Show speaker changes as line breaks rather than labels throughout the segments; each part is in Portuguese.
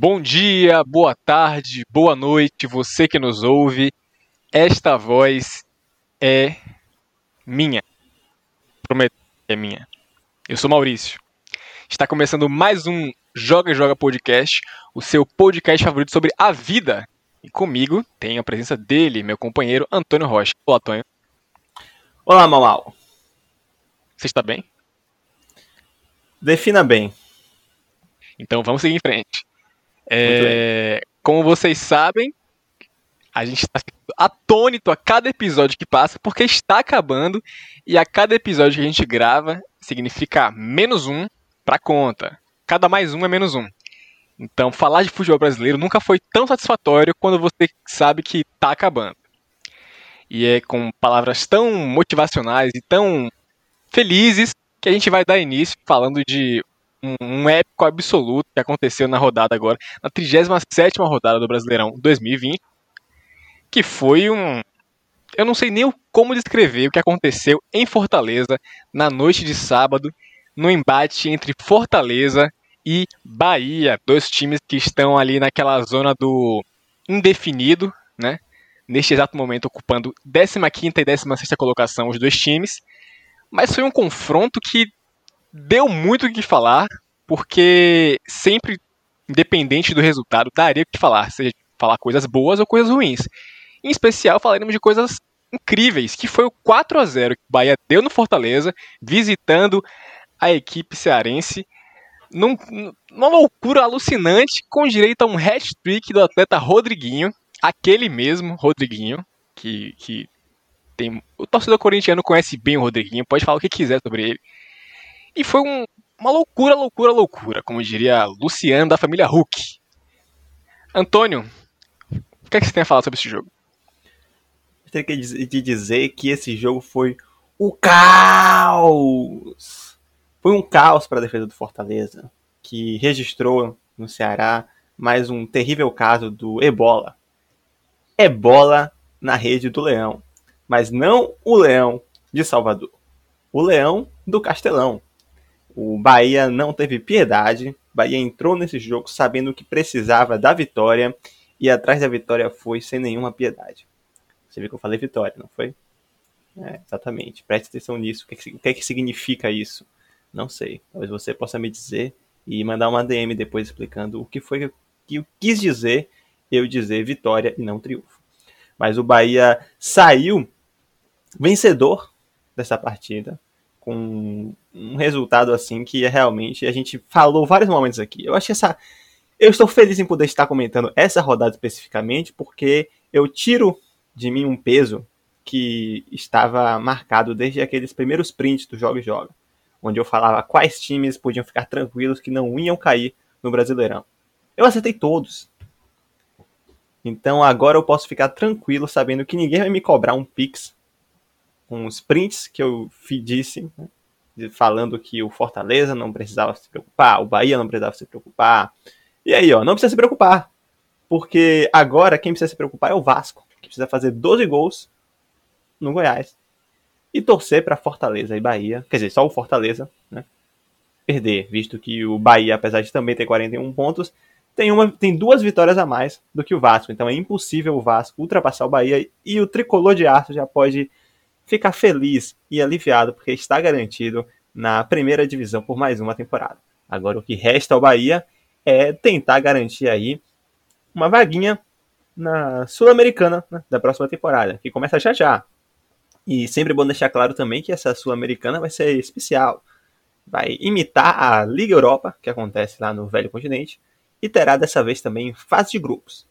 Bom dia, boa tarde, boa noite, você que nos ouve. Esta voz é minha. Prometo que é minha. Eu sou Maurício. Está começando mais um Joga Joga Podcast, o seu podcast favorito sobre a vida. E comigo tem a presença dele, meu companheiro Antônio Rocha. Olá, Antônio.
Olá, Mamal.
Você está bem?
Defina bem.
Então vamos seguir em frente. É, como vocês sabem, a gente está atônito a cada episódio que passa, porque está acabando e a cada episódio que a gente grava significa menos um para conta. Cada mais um é menos um. Então, falar de futebol brasileiro nunca foi tão satisfatório quando você sabe que está acabando. E é com palavras tão motivacionais e tão felizes que a gente vai dar início falando de um, épico absoluto que aconteceu na rodada agora, na 37 rodada do Brasileirão 2020, que foi um. Eu não sei nem como descrever o que aconteceu em Fortaleza na noite de sábado, no embate entre Fortaleza e Bahia, dois times que estão ali naquela zona do indefinido, né? Neste exato momento ocupando 15ª e 16ª colocação os dois times. Mas foi um confronto que deu muito o que falar, porque sempre, independente do resultado, daria o que falar, seja falar coisas boas ou coisas ruins. Em especial, falaremos de coisas incríveis, que foi o 4 a 0 que o Bahia deu no Fortaleza, visitando a equipe cearense, num, numa loucura alucinante, com direito a um hat-trick do atleta Rodriguinho, aquele mesmo Rodriguinho, que, que tem, o torcedor corintiano conhece bem o Rodriguinho, pode falar o que quiser sobre ele. E foi um, uma loucura, loucura, loucura, como diria Luciano da família Hulk. Antônio, o que, é que você tem a falar sobre esse jogo?
Eu tenho que dizer que esse jogo foi o caos! Foi um caos para a defesa do Fortaleza, que registrou no Ceará mais um terrível caso do ebola. Ebola na rede do Leão. Mas não o Leão de Salvador. O Leão do Castelão. O Bahia não teve piedade. Bahia entrou nesse jogo sabendo que precisava da vitória e atrás da vitória foi sem nenhuma piedade. Você viu que eu falei vitória, não foi? É, exatamente. Preste atenção nisso. O que, é o que, é que significa isso? Não sei. Talvez você possa me dizer e mandar uma DM depois explicando o que foi que eu quis dizer eu dizer vitória e não triunfo. Mas o Bahia saiu vencedor dessa partida com um resultado assim que é realmente a gente falou vários momentos aqui. Eu acho que essa eu estou feliz em poder estar comentando essa rodada especificamente porque eu tiro de mim um peso que estava marcado desde aqueles primeiros prints do Joga e Joga, onde eu falava quais times podiam ficar tranquilos que não iam cair no Brasileirão. Eu acertei todos. Então agora eu posso ficar tranquilo sabendo que ninguém vai me cobrar um Pix com os prints que eu disse, né, falando que o Fortaleza não precisava se preocupar, o Bahia não precisava se preocupar. E aí, ó, não precisa se preocupar. Porque agora quem precisa se preocupar é o Vasco, que precisa fazer 12 gols no Goiás. E torcer para Fortaleza e Bahia, quer dizer, só o Fortaleza, né? Perder, visto que o Bahia, apesar de também ter 41 pontos, tem, uma, tem duas vitórias a mais do que o Vasco. Então é impossível o Vasco ultrapassar o Bahia e o tricolor de aço já pode ficar feliz e aliviado porque está garantido na primeira divisão por mais uma temporada. Agora o que resta ao Bahia é tentar garantir aí uma vaguinha na Sul-Americana né, da próxima temporada, que começa já já. E sempre bom deixar claro também que essa Sul-Americana vai ser especial. Vai imitar a Liga Europa, que acontece lá no Velho Continente, e terá dessa vez também fase de grupos.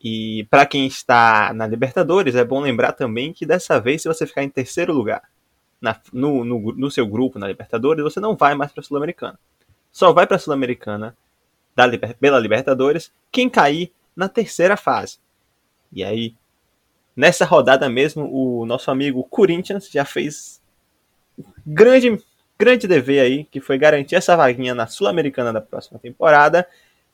E para quem está na Libertadores, é bom lembrar também que dessa vez, se você ficar em terceiro lugar na, no, no, no, seu grupo na Libertadores, você não vai mais para a Sul-Americana. Só vai para a Sul-Americana pela Libertadores quem cair na terceira fase. E aí, nessa rodada mesmo, o nosso amigo Corinthians já fez grande, grande dever aí, que foi garantir essa vaguinha na Sul-Americana da próxima temporada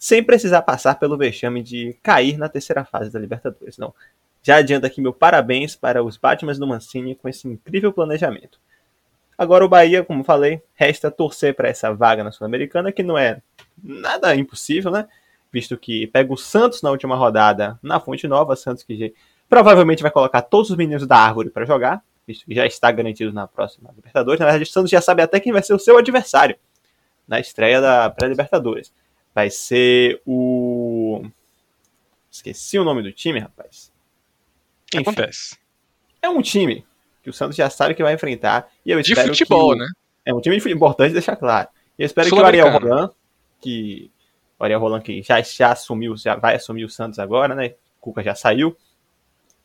sem precisar passar pelo vexame de cair na terceira fase da Libertadores. Não. Já adianta aqui meu parabéns para os Batman do Mancini com esse incrível planejamento. Agora o Bahia, como falei, resta torcer para essa vaga na Sul-Americana, que não é nada impossível, né? visto que pega o Santos na última rodada na Fonte Nova, Santos que provavelmente vai colocar todos os meninos da árvore para jogar, visto que já está garantido na próxima Libertadores. Na verdade, o Santos já sabe até quem vai ser o seu adversário na estreia da pré-Libertadores. Vai ser o. Esqueci o nome do time, rapaz.
Enfim, Acontece.
É um time que o Santos já sabe que vai enfrentar. E eu
de futebol,
o...
né?
É um time importante deixar claro. E eu espero que o Ariel Roland, que o Ariel Roland que já, já assumiu, já vai assumir o Santos agora, né? O Cuca já saiu.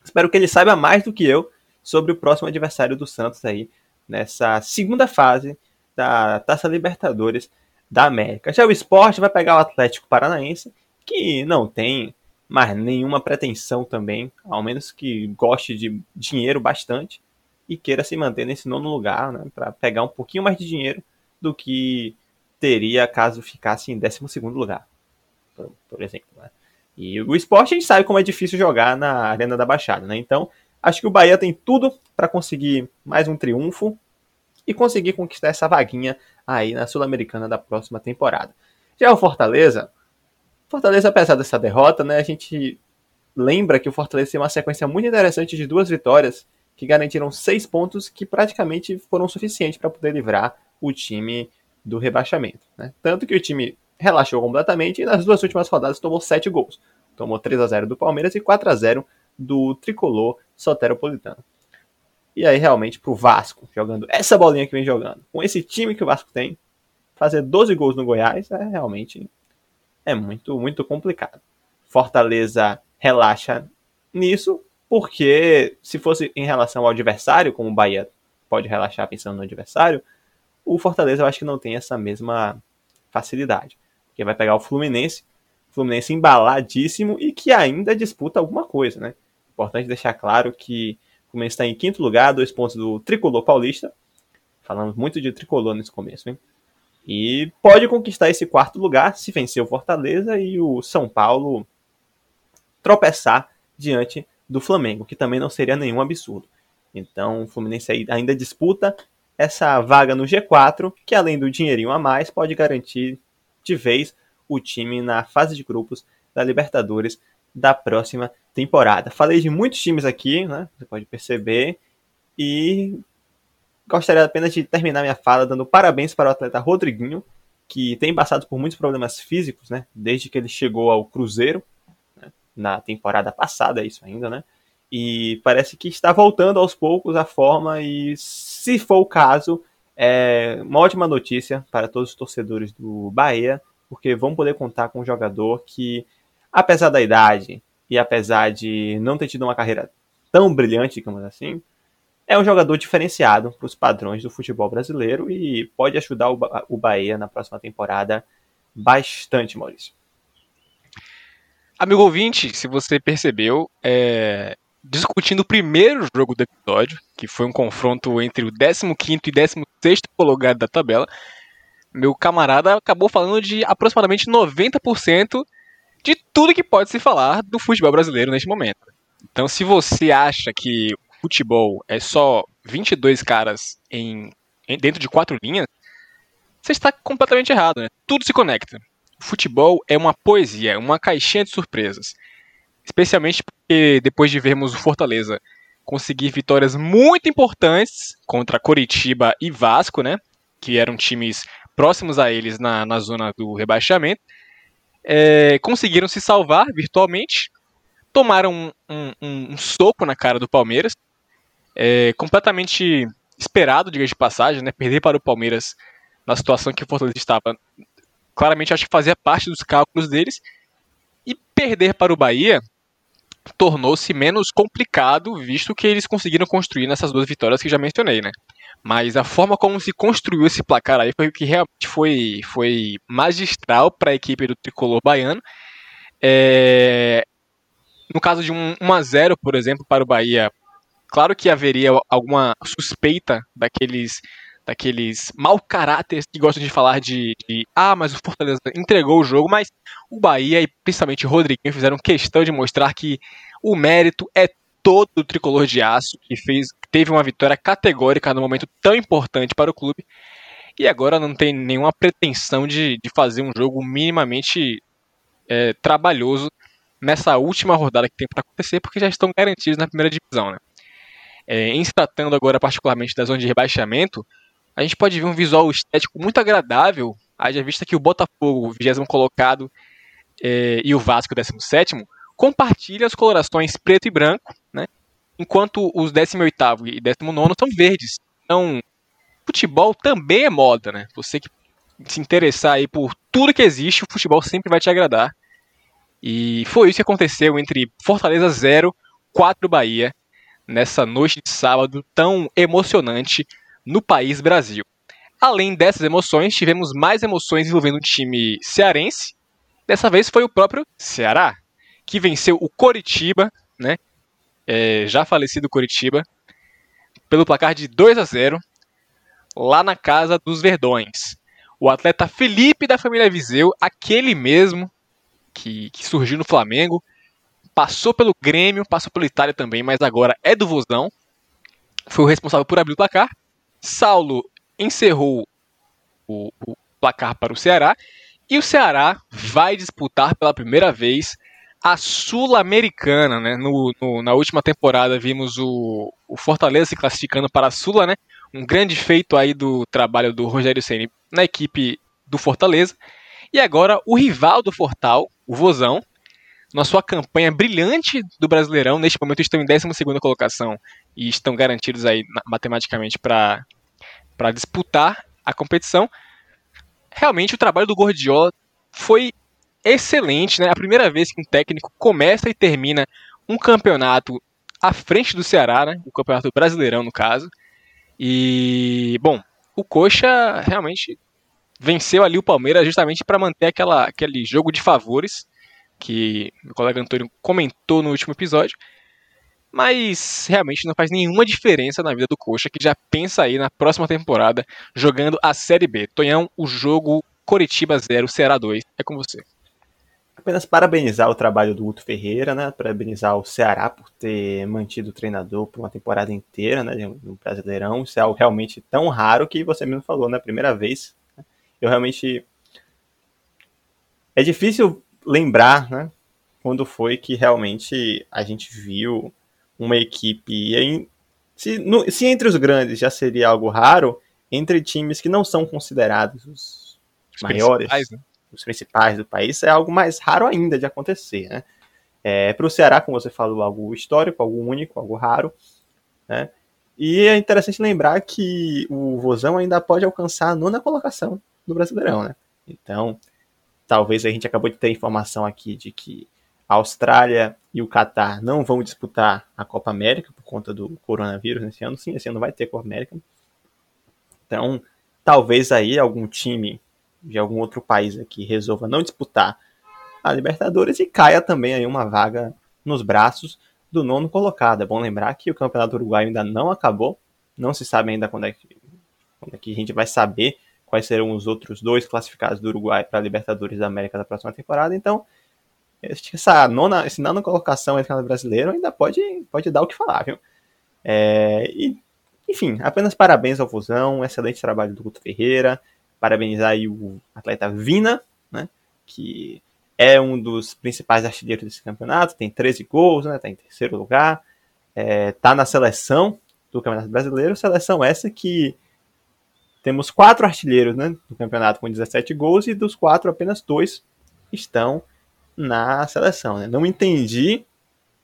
Espero que ele saiba mais do que eu sobre o próximo adversário do Santos aí, nessa segunda fase da Taça Libertadores da América. Já o esporte vai pegar o Atlético Paranaense, que não tem mais nenhuma pretensão também, ao menos que goste de dinheiro bastante e queira se manter nesse nono lugar, né, para pegar um pouquinho mais de dinheiro do que teria caso ficasse em 12 lugar, por, por exemplo. Né? E o esporte a gente sabe como é difícil jogar na Arena da Baixada, né? Então, acho que o Bahia tem tudo para conseguir mais um triunfo e conseguir conquistar essa vaguinha aí na Sul-Americana da próxima temporada. Já o Fortaleza, Fortaleza, apesar dessa derrota, né, a gente lembra que o Fortaleza tem uma sequência muito interessante de duas vitórias que garantiram seis pontos que praticamente foram suficientes para poder livrar o time do rebaixamento. Né? Tanto que o time relaxou completamente e nas duas últimas rodadas tomou sete gols. Tomou 3 a 0 do Palmeiras e 4 a 0 do tricolor soteropolitano. E aí, realmente, pro Vasco, jogando essa bolinha que vem jogando, com esse time que o Vasco tem, fazer 12 gols no Goiás é realmente é muito, muito complicado. Fortaleza relaxa nisso, porque se fosse em relação ao adversário, como o Bahia pode relaxar pensando no adversário, o Fortaleza eu acho que não tem essa mesma facilidade. Porque vai pegar o Fluminense, Fluminense embaladíssimo e que ainda disputa alguma coisa, né? Importante deixar claro que Fluminense está em quinto lugar, dois pontos do tricolor paulista. Falamos muito de tricolor nesse começo, hein? E pode conquistar esse quarto lugar se vencer o Fortaleza e o São Paulo tropeçar diante do Flamengo, que também não seria nenhum absurdo. Então o Fluminense ainda disputa essa vaga no G4, que além do dinheirinho a mais, pode garantir de vez o time na fase de grupos da Libertadores da próxima temporada. Falei de muitos times aqui, né? Você pode perceber. E gostaria apenas de terminar minha fala dando parabéns para o atleta Rodriguinho, que tem passado por muitos problemas físicos, né? Desde que ele chegou ao Cruzeiro, né? na temporada passada, isso ainda, né? E parece que está voltando aos poucos a forma, e se for o caso, é uma ótima notícia para todos os torcedores do Bahia, porque vão poder contar com um jogador que, apesar da idade e apesar de não ter tido uma carreira tão brilhante, digamos assim, é um jogador diferenciado para os padrões do futebol brasileiro e pode ajudar o Bahia na próxima temporada bastante, Maurício.
Amigo ouvinte, se você percebeu, é... discutindo o primeiro jogo do episódio, que foi um confronto entre o 15 e 16 colocado da tabela, meu camarada acabou falando de aproximadamente 90% de tudo que pode se falar do futebol brasileiro neste momento. Então, se você acha que futebol é só 22 caras em, em dentro de quatro linhas, você está completamente errado, né? Tudo se conecta. O futebol é uma poesia, uma caixinha de surpresas. Especialmente porque depois de vermos o Fortaleza conseguir vitórias muito importantes contra Coritiba e Vasco, né? Que eram times próximos a eles na, na zona do rebaixamento, é, conseguiram se salvar virtualmente, tomaram um, um, um, soco na cara do Palmeiras, é, completamente esperado, diga de passagem, né? Perder para o Palmeiras na situação que o Fortaleza estava, claramente acho que fazia parte dos cálculos deles. E perder para o Bahia tornou-se menos complicado, visto que eles conseguiram construir nessas duas vitórias que já mencionei, né? Mas a forma como se construiu esse placar aí foi o que realmente foi, foi magistral para a equipe do tricolor baiano. É... No caso de um 1 a 0 por exemplo, para o Bahia, Claro que haveria alguma suspeita daqueles daqueles mau caráteres que gostam de falar de, de, ah, mas o Fortaleza entregou o jogo, mas o Bahia e principalmente o Rodriguinho fizeram questão de mostrar que o mérito é todo do tricolor de aço, que fez, teve uma vitória categórica no momento tão importante para o clube, e agora não tem nenhuma pretensão de, de fazer um jogo minimamente é, trabalhoso nessa última rodada que tem para acontecer, porque já estão garantidos na primeira divisão. Né? É, em se tratando agora particularmente da zona de rebaixamento, a gente pode ver um visual estético muito agradável, haja vista que o Botafogo, o 20 colocado, é, e o Vasco, 17, compartilham as colorações preto e branco, né? Enquanto os 18 e 19 são verdes. Então, futebol também é moda, né? Você que se interessar aí por tudo que existe, o futebol sempre vai te agradar. E foi isso que aconteceu entre Fortaleza 0, 4 Bahia, nessa noite de sábado tão emocionante no país Brasil. Além dessas emoções, tivemos mais emoções envolvendo o time cearense. Dessa vez foi o próprio Ceará, que venceu o Coritiba, né? É, já falecido Coritiba, pelo placar de 2 a 0 lá na casa dos Verdões. O atleta Felipe da família Viseu, aquele mesmo que, que surgiu no Flamengo, passou pelo Grêmio, passou pelo Itália também, mas agora é do Vozão. Foi o responsável por abrir o placar. Saulo encerrou o, o placar para o Ceará. E o Ceará vai disputar pela primeira vez a Sul-Americana, né? No, no, na última temporada vimos o, o, Fortaleza se classificando para a Sula, né? Um grande feito aí do trabalho do Rogério Ceni na equipe do Fortaleza. E agora o rival do Fortal, o Vozão, na sua campanha brilhante do Brasileirão, neste momento estão em 12 colocação e estão garantidos aí matematicamente para disputar a competição. Realmente o trabalho do Gordiola foi excelente, né? A primeira vez que um técnico começa e termina um campeonato à frente do Ceará, né? O campeonato brasileirão, no caso. E, bom, o Coxa realmente venceu ali o Palmeiras justamente para manter aquela, aquele jogo de favores que meu colega Antônio comentou no último episódio. Mas realmente não faz nenhuma diferença na vida do Coxa, que já pensa aí na próxima temporada jogando a Série B. Tonhão, o jogo Coritiba 0, Ceará 2. É com você.
Apenas parabenizar o trabalho do Guto Ferreira, né? Parabenizar o Ceará por ter mantido o treinador por uma temporada inteira, né? No Brasileirão. Isso é algo realmente tão raro que você mesmo falou, na né? primeira vez eu realmente. É difícil lembrar, né? Quando foi que realmente a gente viu uma equipe. Em, se, no, se entre os grandes já seria algo raro, entre times que não são considerados os, os maiores, né? Os principais do país, é algo mais raro ainda de acontecer, né? É, Para o Ceará, como você falou, algo histórico, algo único, algo raro, né? E é interessante lembrar que o Vozão ainda pode alcançar a nona colocação do Brasileirão, né? Então, talvez a gente acabou de ter informação aqui de que a Austrália e o Catar não vão disputar a Copa América por conta do coronavírus nesse ano. Sim, esse ano vai ter Copa América. Então, talvez aí algum time de algum outro país aqui resolva não disputar a Libertadores e caia também aí uma vaga nos braços do nono colocado. É bom lembrar que o Campeonato Uruguaio ainda não acabou, não se sabe ainda quando é que, quando é que a gente vai saber quais serão os outros dois classificados do Uruguai para a Libertadores da América da próxima temporada. Então, essa nona, esse nona colocação entre o brasileiro ainda pode, pode dar o que falar, viu? É, e, enfim, apenas parabéns ao Fusão, excelente trabalho do Guto Ferreira, parabenizar o atleta Vina, né, que é um dos principais artilheiros desse campeonato, tem 13 gols, né, tá em terceiro lugar, é, tá na seleção do Campeonato Brasileiro, seleção essa que temos quatro artilheiros né, no campeonato com 17 gols e dos quatro apenas dois estão na seleção. Né? Não entendi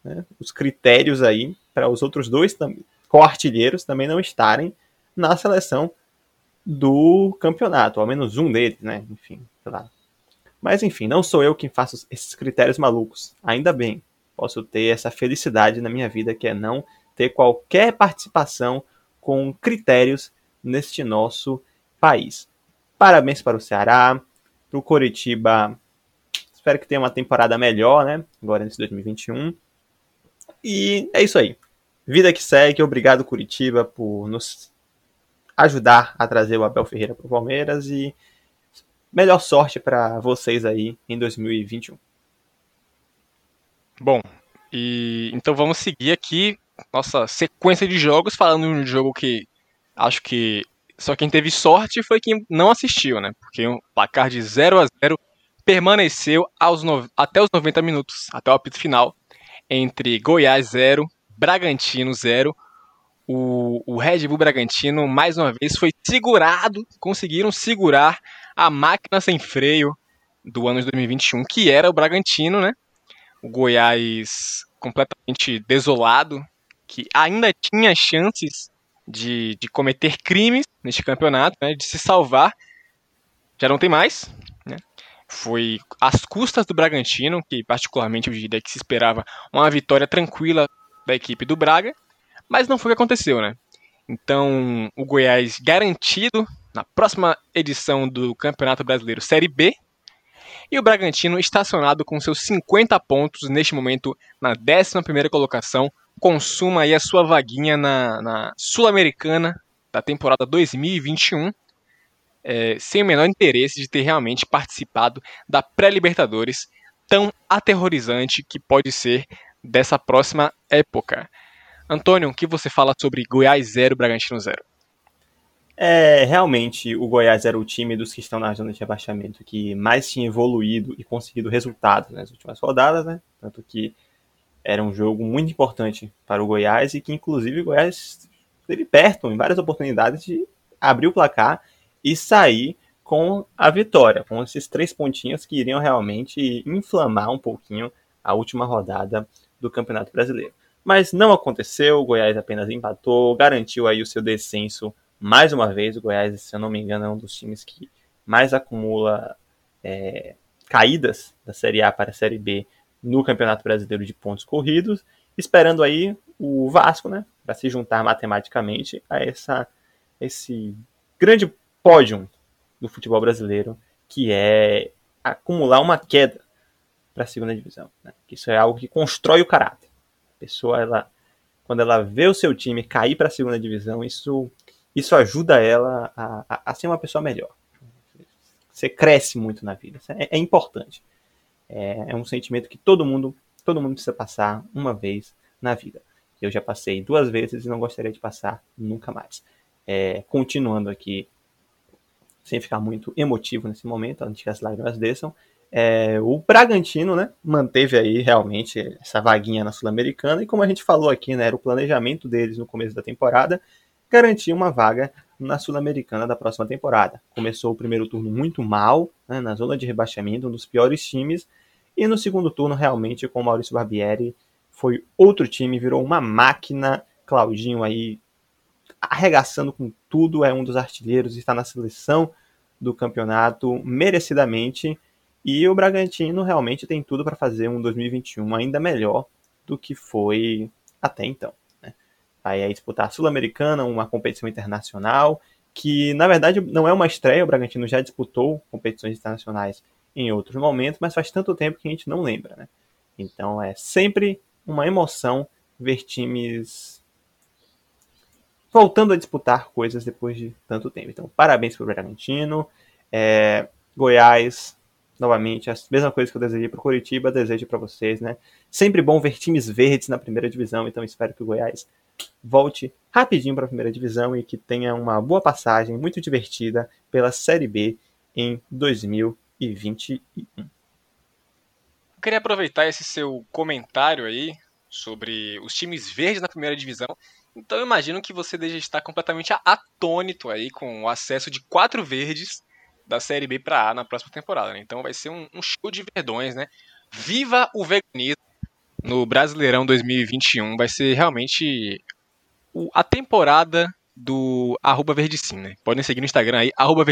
né, os critérios aí para os outros dois co-artilheiros também não estarem na seleção do campeonato, ao menos um deles, né? Enfim, sei lá. Mas enfim, não sou eu quem faço esses critérios malucos. Ainda bem, posso ter essa felicidade na minha vida que é não ter qualquer participação com critérios neste nosso país. Parabéns para o Ceará, para o Coritiba. Espero que tenha uma temporada melhor, né? Agora nesse 2021. E é isso aí. Vida que segue. Obrigado, Curitiba, por nos ajudar a trazer o Abel Ferreira para o Palmeiras. E melhor sorte para vocês aí em 2021.
Bom, e então vamos seguir aqui nossa sequência de jogos, falando de um jogo que acho que só quem teve sorte foi quem não assistiu, né? Porque um placar de 0 a 0 permaneceu no... até os 90 minutos, até o apito final, entre Goiás 0, Bragantino 0. O, o Red Bull Bragantino, mais uma vez, foi segurado, conseguiram segurar a máquina sem freio do ano de 2021, que era o Bragantino, né? O Goiás completamente desolado, que ainda tinha chances de, de cometer crimes neste campeonato, né? De se salvar. Já não tem mais, né? Foi às custas do Bragantino, que particularmente eu diria que se esperava uma vitória tranquila da equipe do Braga, mas não foi o que aconteceu, né? Então, o Goiás garantido na próxima edição do Campeonato Brasileiro Série B. E o Bragantino estacionado com seus 50 pontos neste momento na 11ª colocação. Consuma aí a sua vaguinha na, na Sul-Americana da temporada 2021. É, sem o menor interesse de ter realmente participado da pré-Libertadores tão aterrorizante que pode ser dessa próxima época. Antônio, o que você fala sobre Goiás 0, Bragantino 0?
É, realmente, o Goiás era o time dos que estão na zona de rebaixamento que mais tinha evoluído e conseguido resultados nas últimas rodadas, né? Tanto que era um jogo muito importante para o Goiás e que, inclusive, o Goiás esteve perto, em várias oportunidades, de abrir o placar e sair com a vitória, com esses três pontinhos que iriam realmente inflamar um pouquinho a última rodada do Campeonato Brasileiro. Mas não aconteceu, o Goiás apenas empatou, garantiu aí o seu descenso mais uma vez, o Goiás, se eu não me engano, é um dos times que mais acumula é, caídas da Série A para a Série B no Campeonato Brasileiro de pontos corridos, esperando aí o Vasco, né, para se juntar matematicamente a essa, esse grande pódio do futebol brasileiro, que é acumular uma queda para a segunda divisão. Né? Isso é algo que constrói o caráter. Pessoa, ela, quando ela vê o seu time cair para a segunda divisão, isso isso ajuda ela a, a, a, ser uma pessoa melhor. Você cresce muito na vida. É, é importante. É, é, um sentimento que todo mundo, todo mundo precisa passar uma vez na vida. Eu já passei duas vezes e não gostaria de passar nunca mais. É, continuando aqui, sem ficar muito emotivo nesse momento, antes que as lágrimas desçam, é, o Bragantino, né, manteve aí realmente essa vaguinha na Sul-Americana e como a gente falou aqui, né, era o planejamento deles no começo da temporada garantir uma vaga na Sul-Americana da próxima temporada. Começou o primeiro turno muito mal, né, na zona de rebaixamento, um dos piores times, e no segundo turno, realmente, com o Maurício Barbieri, foi outro time, virou uma máquina. Claudinho aí arregaçando com tudo, é um dos artilheiros, está na seleção do campeonato merecidamente. E o Bragantino realmente tem tudo para fazer um 2021 ainda melhor do que foi até então vai aí disputar a Sul-Americana, uma competição internacional, que na verdade não é uma estreia, o Bragantino já disputou competições internacionais em outros momentos, mas faz tanto tempo que a gente não lembra, né? Então é sempre uma emoção ver times voltando a disputar coisas depois de tanto tempo. Então, parabéns para o Bragantino. É, Goiás, novamente, a mesma coisa que eu desejei para o Curitiba, desejo para vocês, né? Sempre bom ver times verdes na primeira divisão, então espero que o Goiás volte rapidinho para a primeira divisão e que tenha uma boa passagem, muito divertida, pela Série B em 2021. Eu
queria aproveitar esse seu comentário aí sobre os times verdes na primeira divisão. Então eu imagino que você deve estar completamente atônito aí com o acesso de quatro verdes da Série B para A na próxima temporada. Né? Então vai ser um, um show de verdões, né? Viva o veganismo no Brasileirão 2021! Vai ser realmente a temporada do arroba né? Podem seguir no Instagram aí, arroba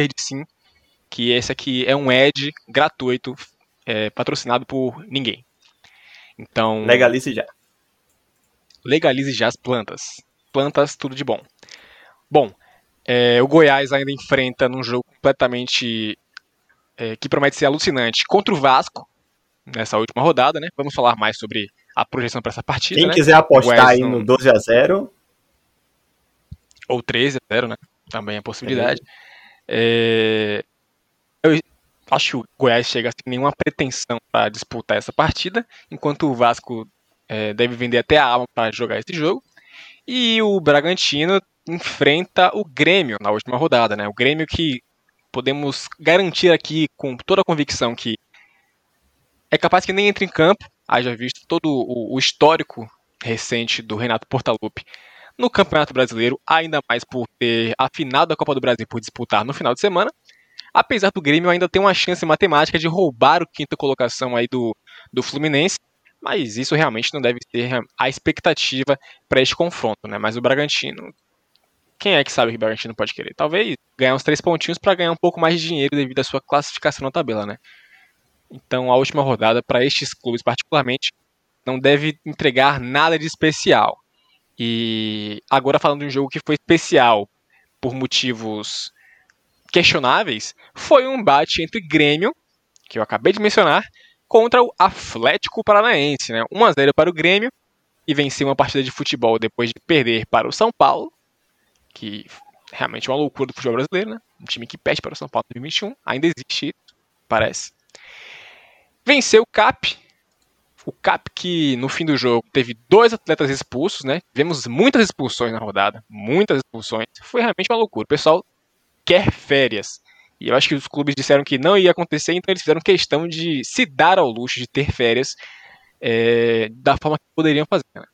que esse aqui é um ad gratuito, é, patrocinado por ninguém. Então.
Legalize já.
Legalize já as plantas. Plantas, tudo de bom. Bom, é, o Goiás ainda enfrenta num jogo completamente. É, que promete ser alucinante contra o Vasco nessa última rodada, né? Vamos falar mais sobre a projeção para essa partida.
Quem
né?
quiser apostar aí no 12 a 0
ou 13 a 0, né? Também é possibilidade. É... Eu acho que o Goiás chega sem nenhuma pretensão para disputar essa partida, enquanto o Vasco é, deve vender até a alma para jogar esse jogo. E o Bragantino enfrenta o Grêmio na última rodada, né? O Grêmio que podemos garantir aqui com toda a convicção que é capaz que nem entre em campo, haja visto todo o, histórico recente do Renato Portaluppi no Campeonato Brasileiro, ainda mais por ter a final da Copa do Brasil por disputar no final de semana. Apesar do Grêmio ainda ter uma chance matemática de roubar o quinta colocação aí do, do Fluminense, mas isso realmente não deve ser a expectativa para este confronto, né? Mas o Bragantino, quem é que sabe que o Bragantino pode querer? Talvez ganhar uns três pontinhos para ganhar um pouco mais de dinheiro devido à sua classificação na tabela, né? Então a última rodada para estes clubes particularmente não deve entregar nada de especial. E agora falando de um jogo que foi especial por motivos questionáveis, foi um embate entre Grêmio, que eu acabei de mencionar, contra o Atlético Paranaense, né? 1 a 0 para o Grêmio e venceu uma partida de futebol depois de perder para o São Paulo, que realmente é uma loucura do futebol brasileiro, né? Um time que perde para o São Paulo em 2021, ainda existe isso, parece. Venceu o CAP, o CAP que no fim do jogo teve dois atletas expulsos, né? Tivemos muitas expulsões na rodada, muitas expulsões. Foi realmente uma loucura. O pessoal quer férias. E eu acho que os clubes disseram que não ia acontecer, então eles fizeram questão de se dar ao luxo de ter férias é, da forma que poderiam fazer. Né?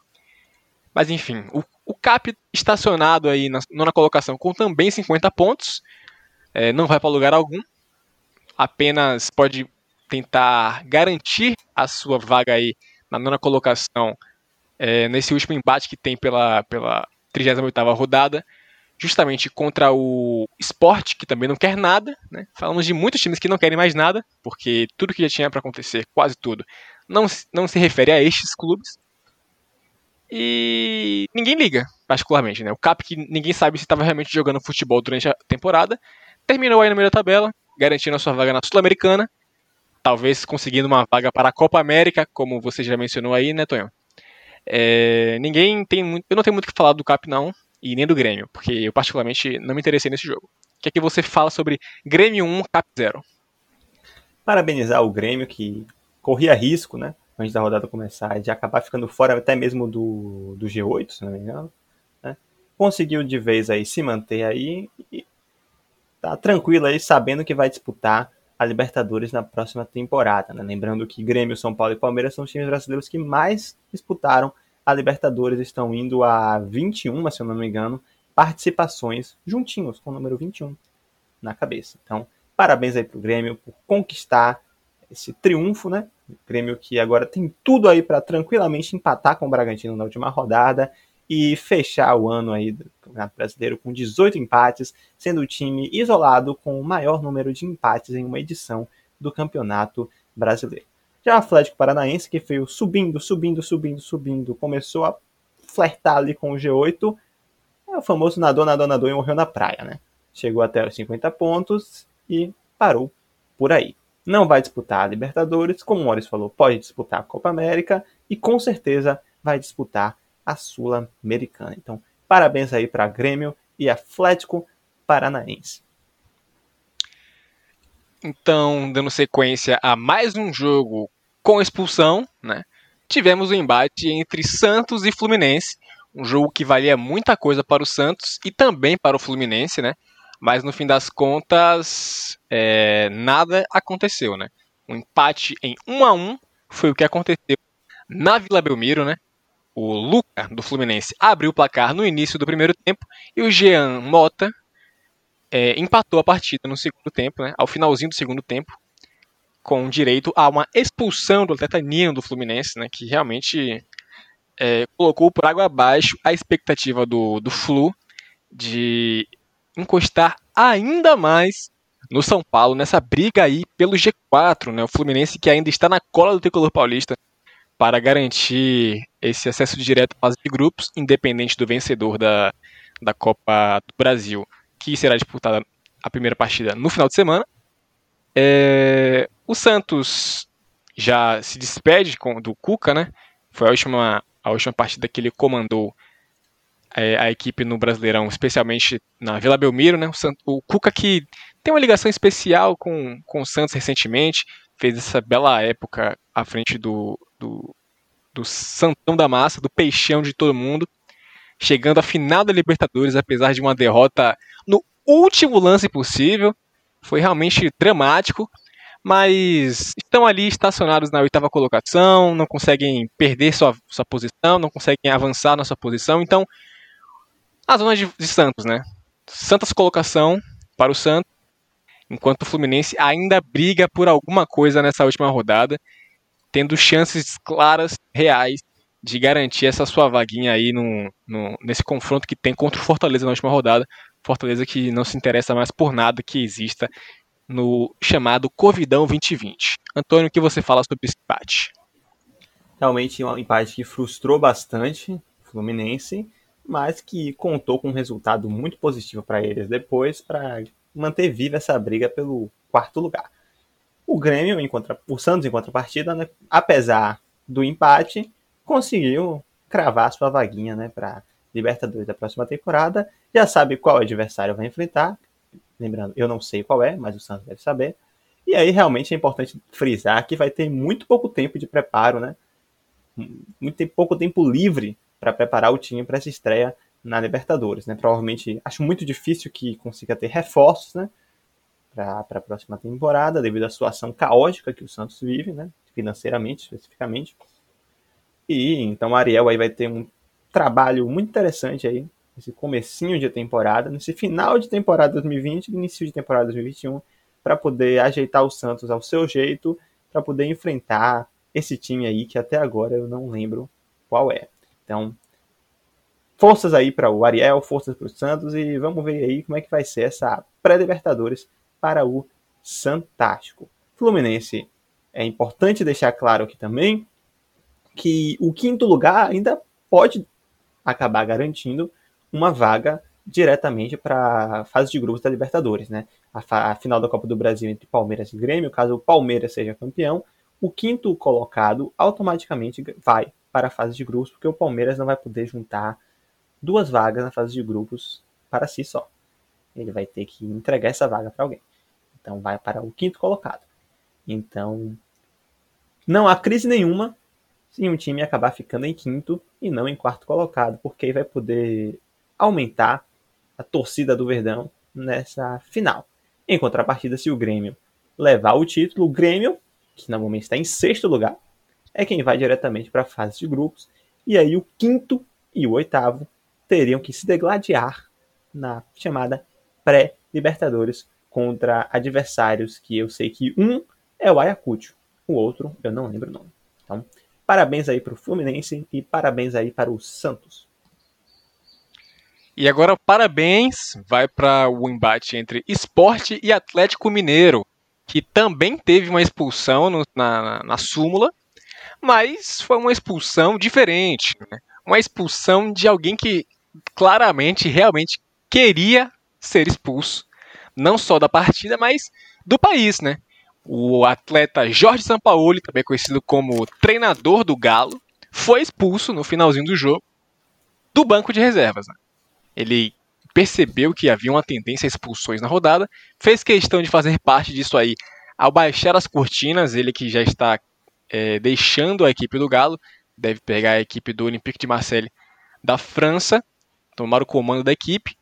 Mas enfim, o, o, CAP estacionado aí na nona colocação com também 50 pontos, é, não vai para lugar algum, apenas pode tentar garantir a sua vaga aí na nona colocação é, nesse último embate que tem pela, pela 38ª rodada, justamente contra o Sport, que também não quer nada. Né? Falamos de muitos times que não querem mais nada, porque tudo que já tinha para acontecer, quase tudo, não, não se refere a estes clubes. E ninguém liga, particularmente. Né? O Cap, que ninguém sabe se estava realmente jogando futebol durante a temporada, terminou aí no meio da tabela, garantindo a sua vaga na Sul-Americana, talvez conseguindo uma vaga para a Copa América, como você já mencionou aí, né, Tonhão? É, ninguém tem muito. Eu não tenho muito o que falar do Cap, não e nem do Grêmio, porque eu particularmente não me interessei nesse jogo. O que é que você fala sobre Grêmio 1, Cap 0?
Parabenizar o Grêmio que corria risco, né? Antes da rodada começar, de acabar ficando fora até mesmo do, do G8, se não me engano. Né? Conseguiu de vez aí se manter aí e tá tranquilo aí, sabendo que vai disputar a Libertadores na próxima temporada. Né? Lembrando que Grêmio, São Paulo e Palmeiras são os times brasileiros que mais disputaram a Libertadores estão indo a 21, se eu não me engano, participações juntinhos com o número 21 na cabeça. Então, parabéns aí pro Grêmio por conquistar esse triunfo, né? Grêmio que agora tem tudo aí para tranquilamente empatar com o Bragantino na última rodada e fechar o ano aí do Campeonato Brasileiro com 18 empates, sendo o time isolado com o maior número de empates em uma edição do Campeonato Brasileiro. Já o Atlético Paranaense, que veio subindo, subindo, subindo, subindo, começou a flertar ali com o G8, é o famoso nadou, nadou, nadou e morreu na praia, né? Chegou até os 50 pontos e parou por aí. Não vai disputar a Libertadores, como o Morris falou, pode disputar a Copa América e com certeza vai disputar a Sul-Americana. Então, parabéns aí para Grêmio e Atlético Paranaense.
Então, dando sequência a mais um jogo com expulsão, né? Tivemos o um embate entre Santos e Fluminense, um jogo que valia muita coisa para o Santos e também para o Fluminense, né? Mas no fim das contas, é, nada aconteceu, né? Um empate em 1 a 1 foi o que aconteceu na Vila Belmiro, né? O Luca do Fluminense abriu o placar no início do primeiro tempo e o Jean Mota é, empatou a partida no segundo tempo, né, ao finalzinho do segundo tempo, com direito a uma expulsão do atleta Nino do Fluminense, né, que realmente é, colocou por água abaixo a expectativa do, do Flu de encostar ainda mais no São Paulo, nessa briga aí pelo G4, né, o Fluminense que ainda está na cola do tricolor paulista para garantir esse acesso direto à fase de grupos, independente do vencedor da, da Copa do Brasil que será disputada a primeira partida no final de semana. É, o Santos já se despede com, do Cuca, né? Foi a última, a última partida que ele comandou é, a equipe no Brasileirão, especialmente na Vila Belmiro, né? O, o, Cuca que tem uma ligação especial com, com o Santos recentemente, fez essa bela época à frente do, do, do Santão da Massa, do peixão de todo mundo chegando à final da Libertadores, apesar de uma derrota no último lance possível. Foi realmente dramático, mas estão ali estacionados na oitava colocação, não conseguem perder sua, sua posição, não conseguem avançar na sua posição. Então, a zona de, de Santos, né? Santos colocação para o Santos, enquanto o Fluminense ainda briga por alguma coisa nessa última rodada, tendo chances claras, reais, de garantir essa sua vaguinha aí no, no, nesse confronto que tem contra o Fortaleza na última rodada. Fortaleza que não se interessa mais por nada que exista no chamado Covidão 2020. Antônio, o que você fala sobre esse empate?
Realmente um empate que frustrou bastante o Fluminense, mas que contou com um resultado muito positivo para eles depois, para manter viva essa briga pelo quarto lugar. O Grêmio, em contra... o Santos em contrapartida, né, apesar do empate, conseguiu cravar sua vaguinha né, para Libertadores da próxima temporada. Já sabe qual adversário vai enfrentar, Lembrando, eu não sei qual é, mas o Santos deve saber. E aí realmente é importante frisar que vai ter muito pouco tempo de preparo, né? Muito pouco tempo livre para preparar o time para essa estreia na Libertadores, né? Provavelmente acho muito difícil que consiga ter reforços, né? Para a próxima temporada, devido à situação caótica que o Santos vive, né? Financeiramente, especificamente. E então Ariel aí vai ter um trabalho muito interessante aí nesse comecinho de temporada, nesse final de temporada 2020 e início de temporada 2021, para poder ajeitar o Santos ao seu jeito, para poder enfrentar esse time aí que até agora eu não lembro qual é. Então, forças aí para o Ariel, forças para o Santos e vamos ver aí como é que vai ser essa pré-Libertadores para o Santástico. Fluminense, é importante deixar claro aqui também que o quinto lugar ainda pode acabar garantindo uma vaga diretamente para a fase de grupos da Libertadores, né? A, a, final da Copa do Brasil entre Palmeiras e Grêmio, caso o Palmeiras seja campeão, o quinto colocado automaticamente vai para a fase de grupos, porque o Palmeiras não vai poder juntar duas vagas na fase de grupos para si só. Ele vai ter que entregar essa vaga para alguém. Então vai para o quinto colocado. Então não há crise nenhuma se um time acabar ficando em quinto e não em quarto colocado, porque vai poder aumentar a torcida do Verdão nessa final. Em contrapartida, se o Grêmio levar o título, o Grêmio, que normalmente está em sexto lugar, é quem vai diretamente para a fase de grupos. E aí o quinto e o oitavo teriam que se degladiar na chamada pré-Libertadores contra adversários que eu sei que um é o Ayacucho, o outro eu não lembro o nome. Então, parabéns aí para o Fluminense e parabéns aí para o Santos.
E agora, parabéns, vai para o embate entre Esporte e Atlético Mineiro, que também teve uma expulsão no, na, na, súmula, mas foi uma expulsão diferente. Né? Uma expulsão de alguém que claramente, realmente queria ser expulso, não só da partida, mas do país, né? O atleta Jorge Sampaoli, também conhecido como treinador do Galo, foi expulso no finalzinho do jogo do banco de reservas. Né? ele percebeu que havia uma tendência a expulsões na rodada, fez questão de fazer parte disso aí ao baixar as cortinas, ele que já está é, deixando a equipe do Galo, deve pegar a equipe do Olympique de Marseille da França, tomar o comando da equipe.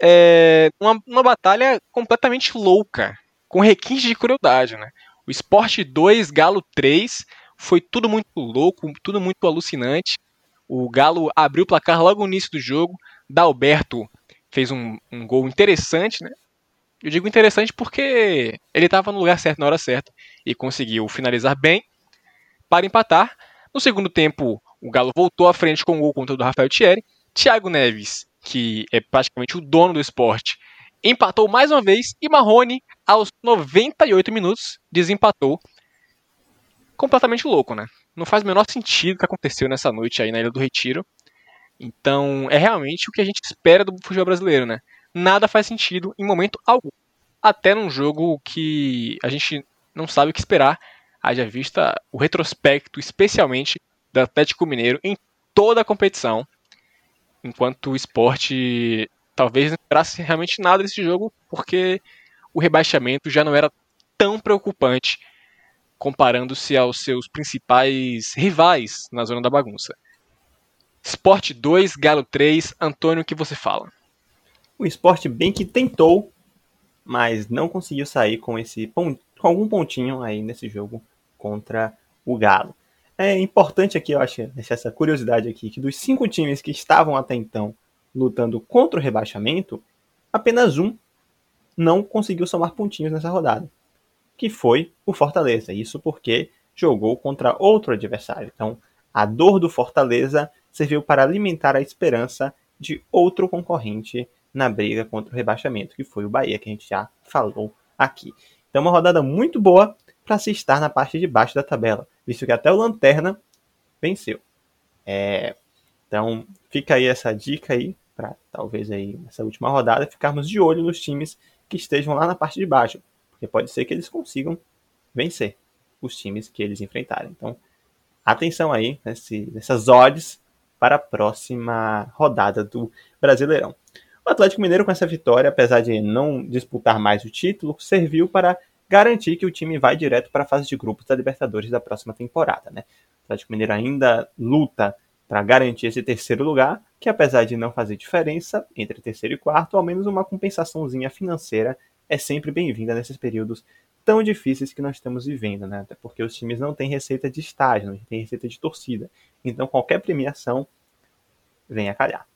É uma, uma batalha completamente louca, com requinte de crueldade. Né? O Sport 2, Galo 3, foi tudo muito louco, tudo muito alucinante. O Galo abriu o placar logo no início do jogo, Dalberto fez um, um gol interessante, né? Eu digo interessante porque ele estava no lugar certo na hora certa e conseguiu finalizar bem para empatar. No segundo tempo, o Galo voltou à frente com o gol contra o do Rafael Thierry. Thiago Neves, que é praticamente o dono do esporte, empatou mais uma vez e Marrone, aos 98 minutos, desempatou. Completamente louco, né? Não faz o menor sentido o que aconteceu nessa noite aí na Ilha do Retiro. Então, é realmente o que a gente espera do futebol brasileiro, né? Nada faz sentido em momento algum. Até num jogo que a gente não sabe o que esperar, haja vista o retrospecto, especialmente do Atlético Mineiro em toda a competição, enquanto o esporte talvez não esperasse realmente nada desse jogo, porque o rebaixamento já não era tão preocupante comparando-se aos seus principais rivais na zona da bagunça. Sport 2, Galo 3, Antônio, o que você fala?
O Sport bem que tentou, mas não conseguiu sair com esse, com algum pontinho aí nesse jogo contra o Galo. É importante aqui, eu acho, essa curiosidade aqui, que dos cinco times que estavam até então lutando contra o rebaixamento, apenas um não conseguiu somar pontinhos nessa rodada, que foi o Fortaleza. Isso porque jogou contra outro adversário. Então, a dor do Fortaleza serviu para alimentar a esperança de outro concorrente na briga contra o rebaixamento, que foi o Bahia, que a gente já falou aqui. Então, uma rodada muito boa para se estar na parte de baixo da tabela, visto que até o Lanterna venceu. É, então, fica aí essa dica aí para talvez aí nessa última rodada ficarmos de olho nos times que estejam lá na parte de baixo, porque pode ser que eles consigam vencer os times que eles enfrentarem. Então, atenção aí nesse, nessas odds para a próxima rodada do Brasileirão. O Atlético Mineiro, com essa vitória, apesar de não disputar mais o título, serviu para garantir que o time vai direto para a fase de grupos da Libertadores da próxima temporada. Né? O Atlético Mineiro ainda luta para garantir esse terceiro lugar, que apesar de não fazer diferença entre terceiro e quarto, ao menos uma compensaçãozinha financeira é sempre bem-vinda nesses períodos tão difíceis que nós estamos vivendo, né? Até porque os times não têm receita de estágio, não têm receita de torcida. Então qualquer premiação vem a calhar.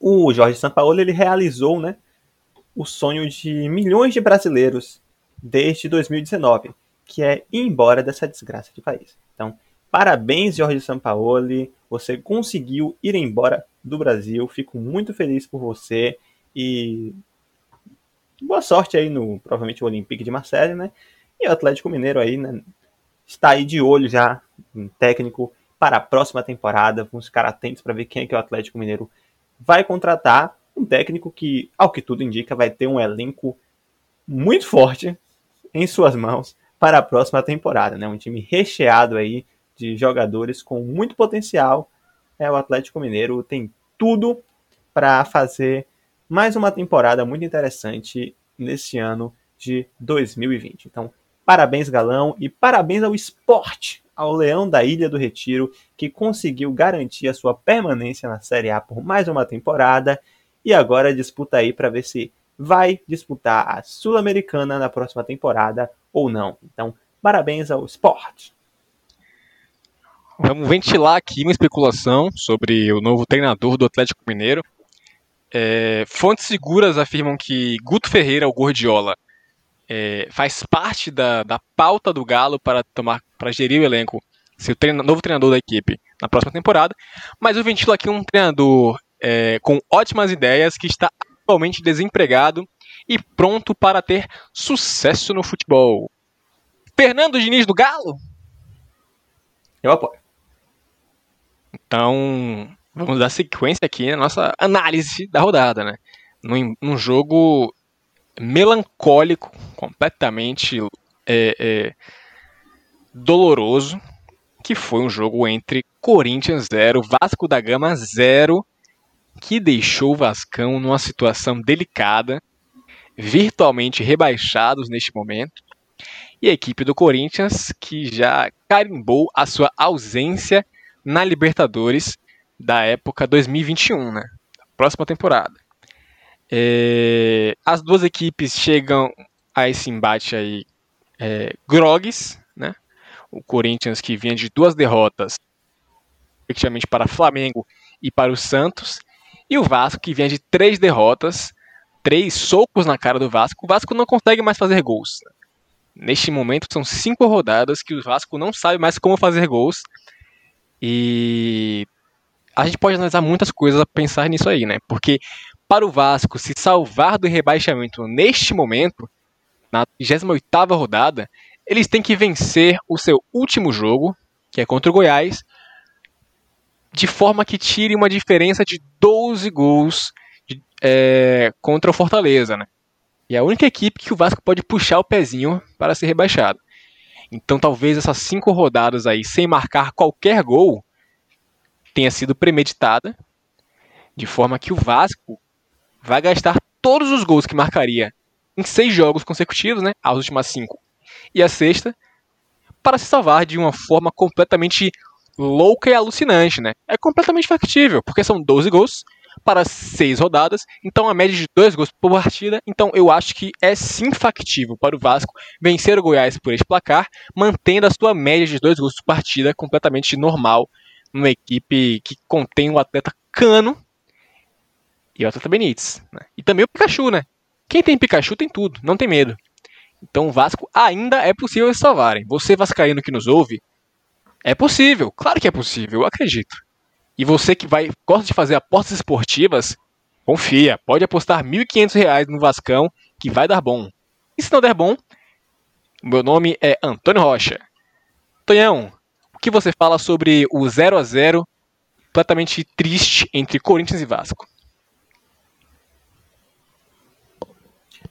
O Jorge Sampaoli ele realizou, né, o sonho de milhões de brasileiros desde 2019, que é ir embora dessa desgraça de país. Então, parabéns Jorge Sampaoli, você conseguiu ir embora do Brasil. Fico muito feliz por você e boa sorte aí no provavelmente o Olympique de Marseille, né? E o Atlético Mineiro aí, né? Está aí de olho já, um técnico para a próxima temporada. Vamos ficar atentos para ver quem é que o Atlético Mineiro vai contratar. Um técnico que, ao que tudo indica, vai ter um elenco muito forte em suas mãos para a próxima temporada, né? Um time recheado aí de jogadores com muito potencial. É, o Atlético Mineiro tem tudo para fazer mais uma temporada muito interessante nesse ano de 2020. Então, parabéns, Galão, e parabéns ao esporte, ao Leão da Ilha do Retiro, que conseguiu garantir a sua permanência na Série A por mais uma temporada e agora disputa aí para ver se vai disputar a Sul-Americana na próxima temporada ou não. Então, parabéns ao esporte.
Vamos ventilar aqui uma especulação sobre o novo treinador do Atlético Mineiro. É, fontes seguras afirmam que Guto Ferreira, o Gordiola, é, faz parte da, da pauta do Galo para tomar para gerir o elenco, ser o novo treinador da equipe na próxima temporada. Mas eu ventilo aqui um treinador é, com ótimas ideias que está desempregado e pronto para ter sucesso no futebol. Fernando Diniz do Galo?
Eu apoio.
Então, vamos dar sequência aqui na nossa análise da rodada, né? Num, num jogo melancólico, completamente é, é, doloroso, que foi um jogo entre Corinthians 0, Vasco da Gama 0, que deixou o Vascão numa situação delicada, virtualmente rebaixados neste momento, e a equipe do Corinthians que já carimbou a sua ausência na Libertadores da época 2021, né? Próxima temporada. É, as duas equipes chegam a esse embate aí é, grogues, né? O Corinthians que vinha de duas derrotas, efetivamente para Flamengo e para o Santos, e o Vasco que vinha de três derrotas, três socos na cara do Vasco. O Vasco não consegue mais fazer gols. Neste momento são cinco rodadas que o Vasco não sabe mais como fazer gols e a gente pode analisar muitas coisas a pensar nisso aí, né? Porque para o Vasco se salvar do rebaixamento neste momento, na 28ª rodada, eles têm que vencer o seu último jogo, que é contra o Goiás, de forma que tire uma diferença de 12 gols de, é, contra o Fortaleza, né? E é a única equipe que o Vasco pode puxar o pezinho para ser rebaixado. Então talvez essas cinco rodadas aí, sem marcar qualquer gol, tenha sido premeditada, de forma que o Vasco vai gastar todos os gols que marcaria em seis jogos consecutivos, né, as últimas cinco, e a sexta, para se salvar de uma forma completamente louca e alucinante, né? É completamente factível, porque são 12 gols para seis rodadas, então a média de dois gols por partida. Então eu acho que é sim factível para o Vasco vencer o Goiás por esse placar, mantendo a sua média de dois gols por partida completamente normal numa equipe que contém o atleta Cano e o atleta Benítez. Né? E também o Pikachu, né? Quem tem Pikachu tem tudo, não tem medo. Então o Vasco ainda é possível salvarem. Você vascaíno que nos ouve, é possível, claro que é possível, eu acredito. E você que vai gosta de fazer apostas esportivas, confia, pode apostar R$ 1.500 no Vascão que vai dar bom. E se não der bom, meu nome é Antônio Rocha. Tonhão, o que você fala sobre o 0 a 0 completamente triste entre Corinthians e Vasco?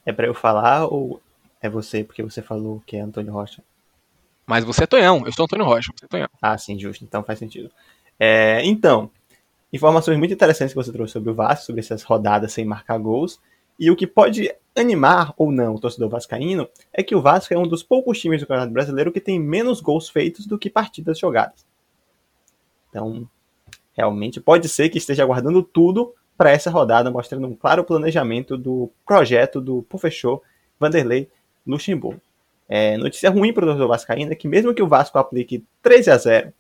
É para eu falar ou é você porque você falou que é Antônio Rocha?
Mas você é Tonhão, eu sou Antônio Rocha, você é Tonhão.
Ah, sim, justo, então faz sentido. É, então, informações muito interessantes que você trouxe sobre o Vasco, sobre essas rodadas sem marcar gols. E o que pode animar ou não o torcedor vascaíno é que o Vasco é um dos poucos times do Campeonato Brasileiro que tem menos gols feitos do que partidas jogadas. Então, realmente pode ser que esteja aguardando tudo para essa rodada, mostrando um claro planejamento do projeto do professor Vanderlei Luxemburgo. É, notícia ruim para o torcedor vascaíno é que mesmo que o Vasco aplique 13 a 0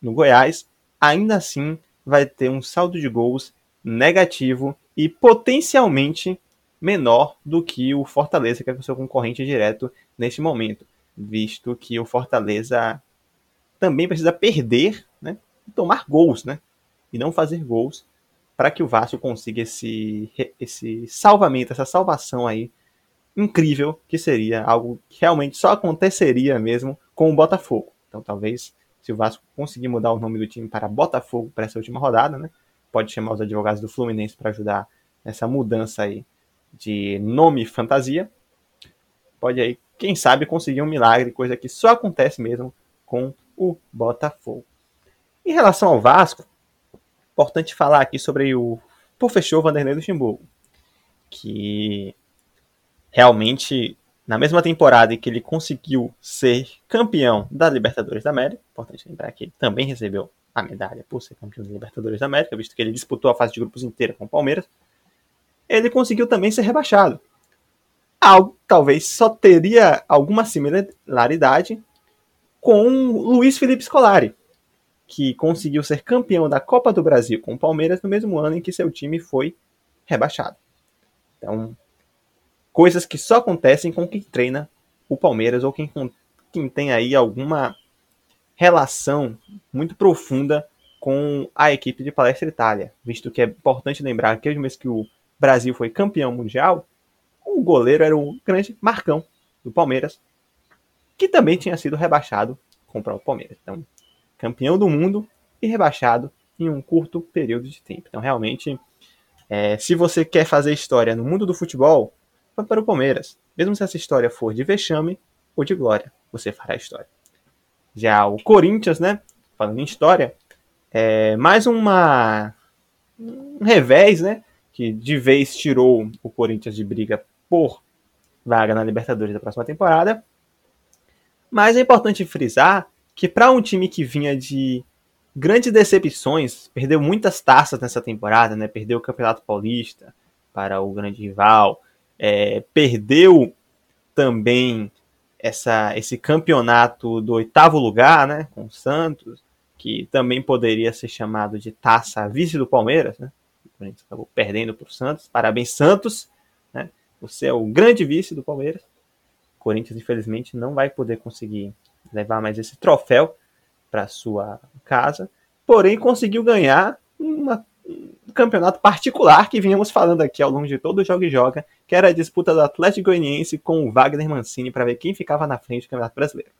no Goiás, ainda assim vai ter um saldo de gols negativo e potencialmente menor do que o Fortaleza, que é o seu concorrente direto neste momento, visto que o Fortaleza também precisa perder, né, e tomar gols, né, e não fazer gols para que o Vasco consiga esse esse salvamento, essa salvação aí incrível que seria algo que realmente só aconteceria mesmo com o Botafogo. Então talvez se o Vasco conseguir mudar o nome do time para Botafogo para essa última rodada, né? Pode chamar os advogados do Fluminense para ajudar nessa mudança aí de nome fantasia. Pode aí, quem sabe, conseguir um milagre, coisa que só acontece mesmo com o Botafogo. Em relação ao Vasco, importante falar aqui sobre o fechou Vanderlei Luxemburgo, que realmente na mesma temporada em que ele conseguiu ser campeão da Libertadores da América, importante lembrar que ele também recebeu a medalha por ser campeão da Libertadores da América, visto que ele disputou a fase de grupos inteira com o Palmeiras, ele conseguiu também ser rebaixado. Algo talvez só teria alguma similaridade com Luiz Felipe Scolari, que conseguiu ser campeão da Copa do Brasil com o Palmeiras no mesmo ano em que seu time foi rebaixado. Então, coisas que só acontecem com quem treina o Palmeiras ou quem, quem tem aí alguma relação muito profunda com a equipe de Palestra Itália, visto que é importante lembrar que mês que o Brasil foi campeão mundial, o goleiro era o grande Marcão do Palmeiras, que também tinha sido rebaixado com o Palmeiras. Então, campeão do mundo e rebaixado em um curto período de tempo. Então, realmente, é, se você quer fazer história no mundo do futebol, para o Palmeiras. Mesmo se essa história for de vexame ou de glória, você fará a história. Já o Corinthians, né? Falando em história, é mais uma um revés, né? Que de vez tirou o Corinthians de briga por vaga na Libertadores da próxima temporada. Mas é importante frisar que para um time que vinha de grandes decepções, perdeu muitas taças nessa temporada, né? Perdeu o Campeonato Paulista para o grande rival, é, perdeu também essa, esse campeonato do oitavo lugar, né, com o Santos, que também poderia ser chamado de taça vice do Palmeiras, né? O Corinthians acabou perdendo para o Santos. Parabéns, Santos. Né? Você é o grande vice do Palmeiras. O Corinthians, infelizmente, não vai poder conseguir levar mais esse troféu para sua casa. Porém, conseguiu ganhar uma campeonato particular que vinhamos falando aqui ao longo de todo o Jogo e Joga, que era a disputa do Atlético Goianiense com o Wagner Mancini para ver quem ficava na frente do Campeonato Brasileiro.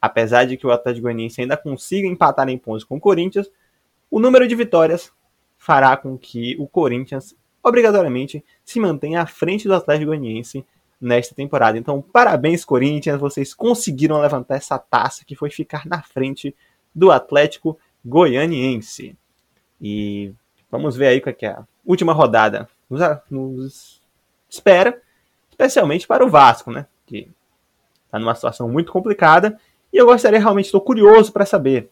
Apesar de que o Atlético Goianiense ainda consiga empatar em pontos com o Corinthians, o número de vitórias fará com que o Corinthians obrigatoriamente se mantenha à frente do Atlético Goianiense nesta temporada. Então, parabéns Corinthians, vocês conseguiram levantar essa taça que foi ficar na frente do Atlético Goianiense. E Vamos ver aí o que é a última rodada nos, nos espera, especialmente para o Vasco, né? Que está numa situação muito complicada. E eu gostaria realmente, estou curioso para saber: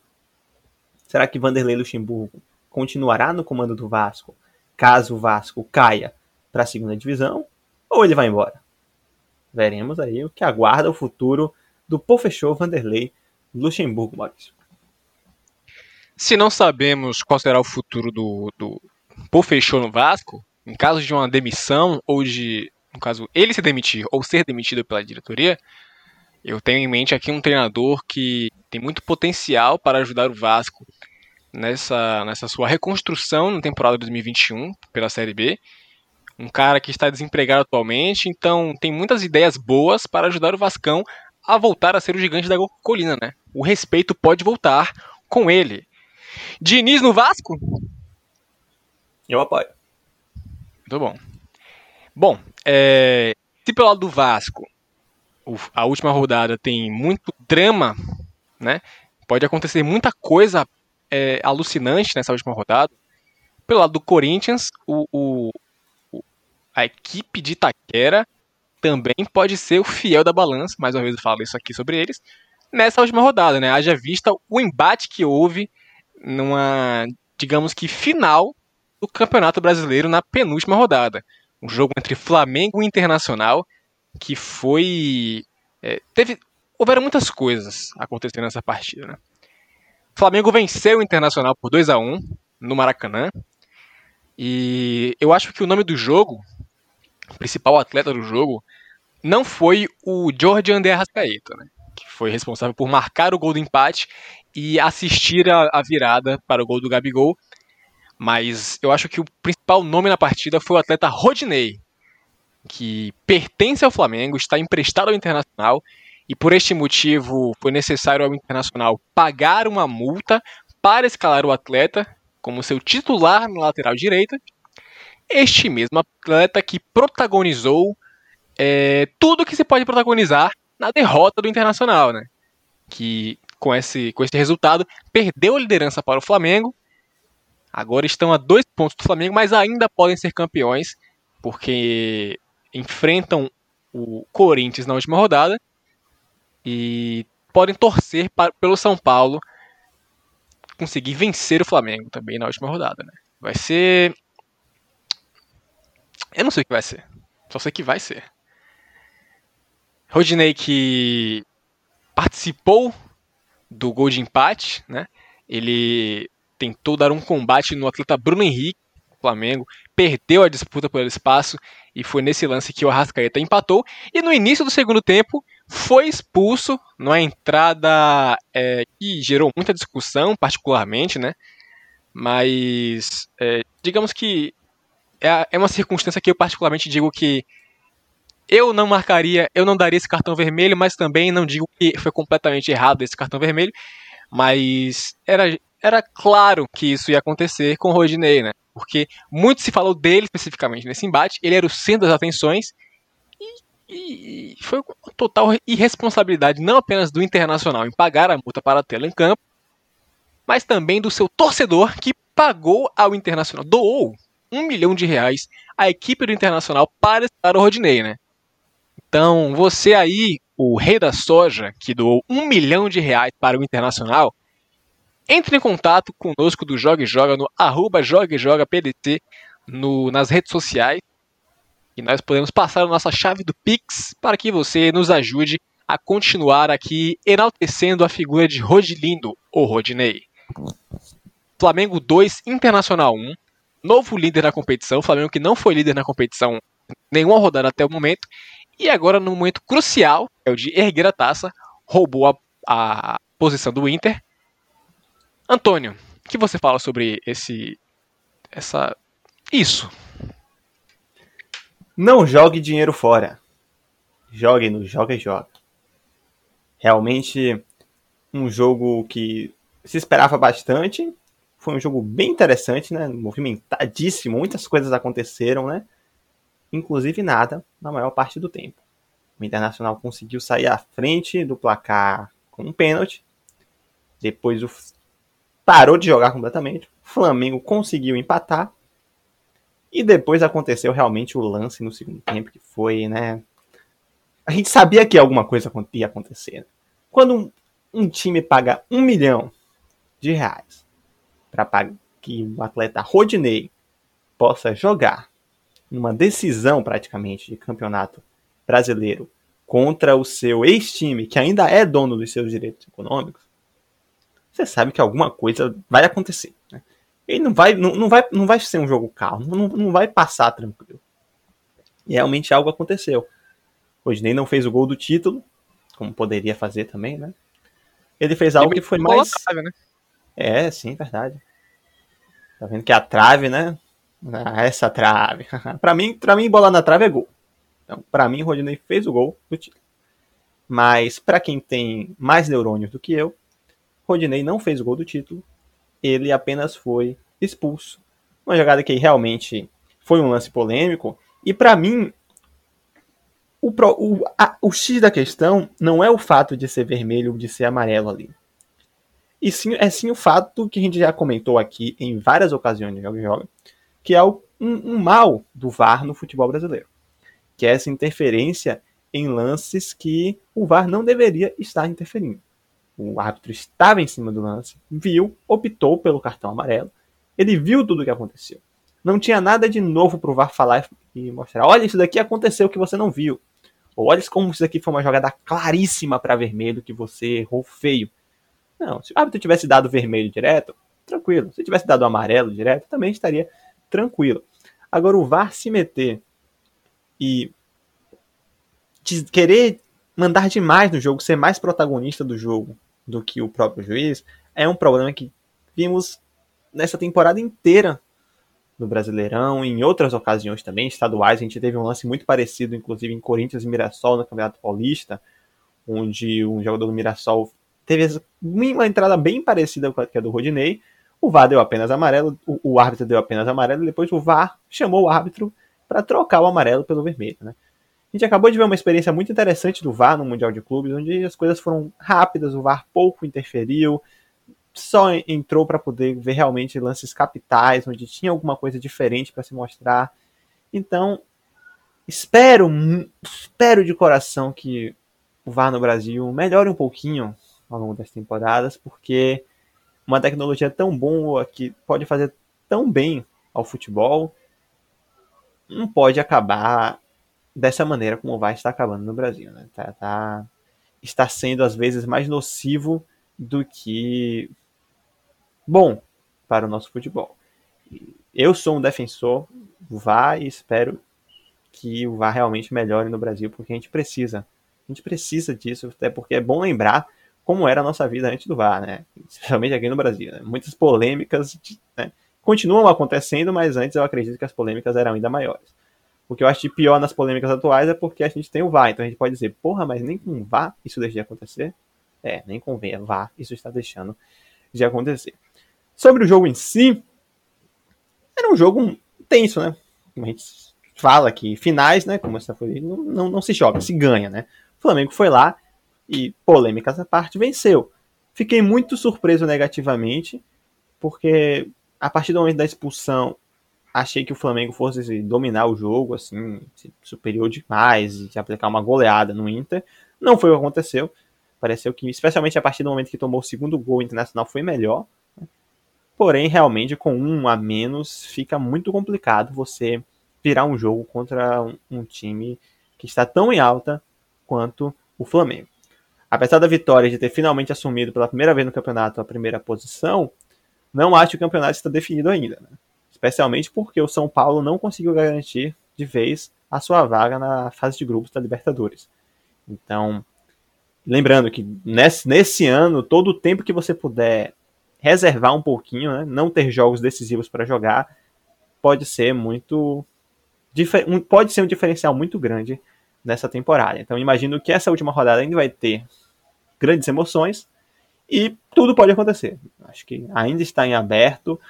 será que Vanderlei Luxemburgo continuará no comando do Vasco caso o Vasco caia para a segunda divisão, ou ele vai embora. Veremos aí o que aguarda o futuro do Professor Vanderlei Luxemburgo, Maurício.
Se não sabemos qual será o futuro do, do Professor no Vasco, em caso de uma demissão ou de, no caso, ele se demitir ou ser demitido pela diretoria, eu tenho em mente aqui um treinador que tem muito potencial para ajudar o Vasco nessa, nessa sua reconstrução na temporada 2021 pela Série B. Um cara que está desempregado atualmente, então tem muitas ideias boas para ajudar o Vascão a voltar a ser o gigante da colina, né? O respeito pode voltar com ele. Diniz no Vasco?
Eu apoio.
Muito bom. Bom, é, se pelo lado do Vasco a última rodada tem muito drama, né? Pode acontecer muita coisa é, alucinante nessa última rodada. Pelo lado do Corinthians, o, o, a equipe de Itaquera também pode ser o fiel da balança, mais uma vez eu falo isso aqui sobre eles, nessa última rodada, né? Haja vista o embate que houve numa, digamos que, final do Campeonato Brasileiro na penúltima rodada. Um jogo entre Flamengo e Internacional que foi. É, teve, houveram muitas coisas acontecendo nessa partida. Né? Flamengo venceu o Internacional por 2 a 1 no Maracanã. E eu acho que o nome do jogo, o principal atleta do jogo, não foi o Jorge André Arrascaeta, né? que foi responsável por marcar o gol do empate e assistir a, a virada para o gol do Gabigol. Mas eu acho que o principal nome na partida foi o atleta Rodinei, que pertence ao Flamengo, está emprestado ao Internacional e por este motivo foi necessário ao Internacional pagar uma multa para escalar o atleta como seu titular na lateral direita. Este mesmo atleta que protagonizou é, tudo que se pode protagonizar na derrota do Internacional, né? Que com esse, com esse resultado perdeu a liderança para o Flamengo. Agora estão a dois pontos do Flamengo, mas ainda podem ser campeões, porque enfrentam o Corinthians na última rodada e podem torcer para, pelo São Paulo conseguir vencer o Flamengo também na última rodada, né? Vai ser eu não sei o que vai ser. Só sei que vai ser. Rodinei que participou do gol de empate, né? Ele tentou dar um combate no atleta Bruno Henrique, Flamengo, perdeu a disputa pelo espaço e foi nesse lance que o Arrascaeta empatou. E no início do segundo tempo foi expulso numa entrada é, que gerou muita discussão, particularmente, né? Mas é, digamos que é, é uma circunstância que eu particularmente digo que eu não marcaria, eu não daria esse cartão vermelho, mas também não digo que foi completamente errado esse cartão vermelho. Mas era, era claro que isso ia acontecer com o Rodinei, né? porque muito se falou dele especificamente nesse embate, ele era o centro das atenções, e, e foi total irresponsabilidade não apenas do Internacional em pagar a multa para tê-lo em campo, mas também do seu torcedor que pagou ao Internacional, doou um milhão de reais à equipe do Internacional para estar o Rodinei, né? Então, você aí, o rei da soja, que doou um milhão de reais para o Internacional, entre em contato conosco do Joga e Joga no arroba Joga Joga PDT no, nas redes sociais. E nós podemos passar a nossa chave do Pix para que você nos ajude a continuar aqui enaltecendo a figura de Rodilindo, ou Rodinei. Flamengo 2, Internacional 1, novo líder na competição, Flamengo que não foi líder na competição nenhuma rodada até o momento, e agora no momento crucial, é o de erguer a taça, roubou a, a posição do Inter, Antônio, o que você fala sobre esse. essa. isso?
Não jogue dinheiro fora. Jogue no Joga e Joga. Realmente um jogo que se esperava bastante. Foi um jogo bem interessante, né? Movimentadíssimo, muitas coisas aconteceram, né? Inclusive nada na maior parte do tempo. O Internacional conseguiu sair à frente do placar com um pênalti. Depois o parou de jogar completamente. O Flamengo conseguiu empatar. E depois aconteceu realmente o lance no segundo tempo, que foi, né? A gente sabia que alguma coisa ia acontecer. Quando um, um time paga um milhão de reais para que o atleta Rodinei possa jogar numa decisão praticamente de campeonato brasileiro contra o seu ex-time, que ainda é dono dos seus direitos econômicos, você sabe que alguma coisa vai acontecer. Né? Ele não vai, não, não, vai, não vai ser um jogo calmo, não, não vai passar tranquilo. E realmente algo aconteceu. O Rodney não fez o gol do título, como poderia fazer também, né? Ele fez algo que foi mais. Né? É, sim, verdade. Tá vendo que a trave, né? Ah, essa trave. pra, mim, pra mim, bola na trave é gol. Então, pra mim, o Rodinei fez o gol do título. Mas, para quem tem mais neurônios do que eu, Rodinei não fez o gol do título. Ele apenas foi expulso. Uma jogada que realmente foi um lance polêmico. E para mim, o, o, a, o X da questão não é o fato de ser vermelho ou de ser amarelo ali. E sim, é sim o fato que a gente já comentou aqui em várias ocasiões de Joga Joga, que é o, um, um mal do VAR no futebol brasileiro. Que é essa interferência em lances que o VAR não deveria estar interferindo. O árbitro estava em cima do lance, viu, optou pelo cartão amarelo, ele viu tudo o que aconteceu. Não tinha nada de novo para o VAR falar e mostrar: olha, isso daqui aconteceu que você não viu. Ou olha como isso daqui foi uma jogada claríssima para vermelho que você errou feio. Não, se o árbitro tivesse dado vermelho direto, tranquilo. Se tivesse dado amarelo direto, também estaria tranquilo. Agora, o VAR se meter e querer mandar demais no jogo, ser mais protagonista do jogo do que o próprio juiz, é um problema que vimos nessa temporada inteira do Brasileirão, em outras ocasiões também, estaduais, a gente teve um lance muito parecido, inclusive em Corinthians e Mirassol no Campeonato Paulista, onde um jogador do Mirassol teve uma entrada bem parecida com a do Rodinei, o VAR deu apenas amarelo, o, o árbitro deu apenas amarelo, e depois o VAR chamou o árbitro para trocar o amarelo pelo vermelho, né? A gente acabou de ver uma experiência muito interessante do VAR no Mundial de Clubes, onde as coisas foram rápidas, o VAR pouco interferiu, só entrou para poder ver realmente lances capitais, onde tinha alguma coisa diferente para se mostrar. Então, espero, espero de coração que o VAR no Brasil melhore um pouquinho ao longo das temporadas, porque uma tecnologia tão boa que pode fazer tão bem ao futebol não pode acabar dessa maneira como o VAR está acabando no Brasil. Né? Tá, tá, está sendo às vezes mais nocivo do que bom para o nosso futebol. Eu sou um defensor do VAR e espero que o VAR realmente melhore no Brasil, porque a gente precisa. A gente precisa disso, até porque é bom lembrar como era a nossa vida antes do VAR, né? Especialmente aqui no Brasil. Né? Muitas polêmicas né? continuam acontecendo, mas antes eu acredito que as polêmicas eram ainda maiores. O que eu acho de pior nas polêmicas atuais é porque a gente tem o VAR, então a gente pode dizer, porra, mas nem com VAR isso deixa de acontecer? É, nem com VAR isso está deixando de acontecer. Sobre o jogo em si, era um jogo tenso, né? Como a gente fala que finais, né? Como essa foi, não, não, não se joga, se ganha, né? O Flamengo foi lá e, polêmica essa parte, venceu. Fiquei muito surpreso negativamente, porque a partir do momento da expulsão, achei que o Flamengo fosse dominar o jogo, assim, superior demais, e aplicar uma goleada no Inter. Não foi o que aconteceu. Pareceu que, especialmente a partir do momento que tomou o segundo gol internacional, foi melhor. Porém, realmente, com um a menos, fica muito complicado você virar um jogo contra um time que está tão em alta quanto o Flamengo. Apesar da vitória de ter finalmente assumido pela primeira vez no campeonato a primeira posição, não acho que o campeonato está definido ainda. Né? Especialmente porque o São Paulo não conseguiu garantir de vez a sua vaga na fase de grupos da Libertadores. Então, lembrando que nesse, nesse ano, todo o tempo que você puder reservar um pouquinho, né? não ter jogos decisivos para jogar, pode ser muito. Pode ser um diferencial muito grande nessa temporada. Então imagino que essa última rodada ainda vai ter grandes emoções e tudo pode acontecer. Acho que ainda está em aberto.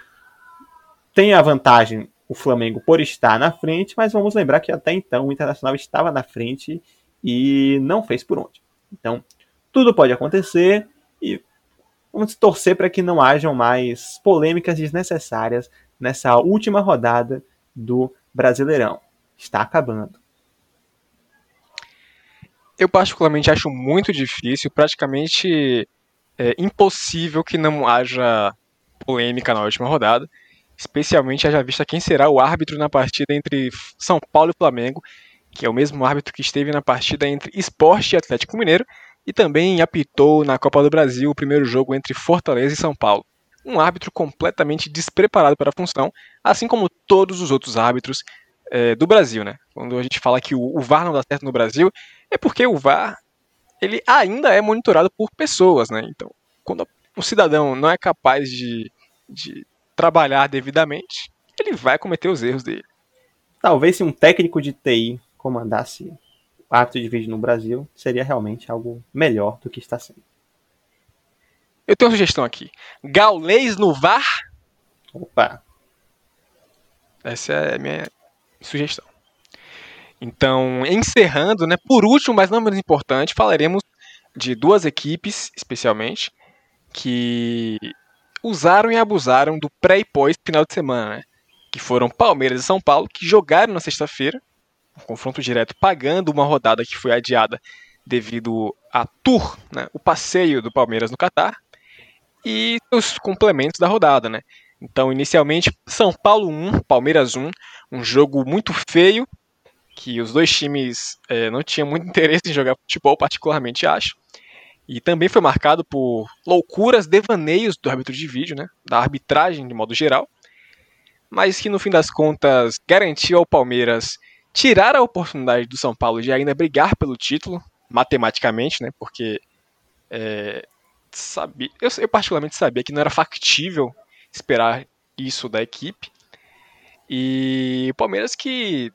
Tem a vantagem o Flamengo por estar na frente, mas vamos lembrar que até então o Internacional estava na frente e não fez por onde. Então, tudo pode acontecer e Vamos torcer para que não hajam mais polêmicas desnecessárias nessa última rodada do Brasileirão. Está acabando.
Eu particularmente acho muito difícil, praticamente é, impossível que não haja polêmica na última rodada. especialmente haja vista quem será o árbitro na partida entre São Paulo e Flamengo, que é o mesmo árbitro que esteve na partida entre Esporte e Atlético Mineiro, e também apitou na Copa do Brasil o primeiro jogo entre Fortaleza e São Paulo. Um árbitro completamente despreparado para a função, assim como todos os outros árbitros é, do Brasil, né? Quando a gente fala que o, o VAR não dá certo no Brasil, é porque o VAR ele ainda é monitorado por pessoas, né? Então, quando o cidadão não é capaz de, de trabalhar devidamente, ele vai cometer os erros dele.
Talvez se um técnico de TI comandasse ato de vídeo no Brasil, seria realmente algo melhor do que está sendo.
Eu tenho uma sugestão aqui. Gaulês no VAR?
Opa!
Essa é a minha sugestão. Então, encerrando, né, por último, mas não menos importante, falaremos de duas equipes, especialmente, que usaram e abusaram do pré e pós final de semana, né? que foram Palmeiras e São Paulo, que jogaram na sexta-feira, um confronto direto, pagando uma rodada que foi adiada devido a tour, né, o passeio do Palmeiras no Catar, e os complementos da rodada, né? Então, inicialmente, São Paulo 1, Palmeiras 1, um jogo muito feio, que os dois times é, não tinham muito interesse em jogar futebol, particularmente acho. E também foi marcado por loucuras, devaneios do árbitro de vídeo, né? Da arbitragem de modo geral. Mas que no fim das contas garantiu ao Palmeiras tirar a oportunidade do São Paulo de ainda brigar pelo título, matematicamente, né? Porque é, eu, eu particularmente sabia que não era factível esperar isso da equipe. E o Palmeiras que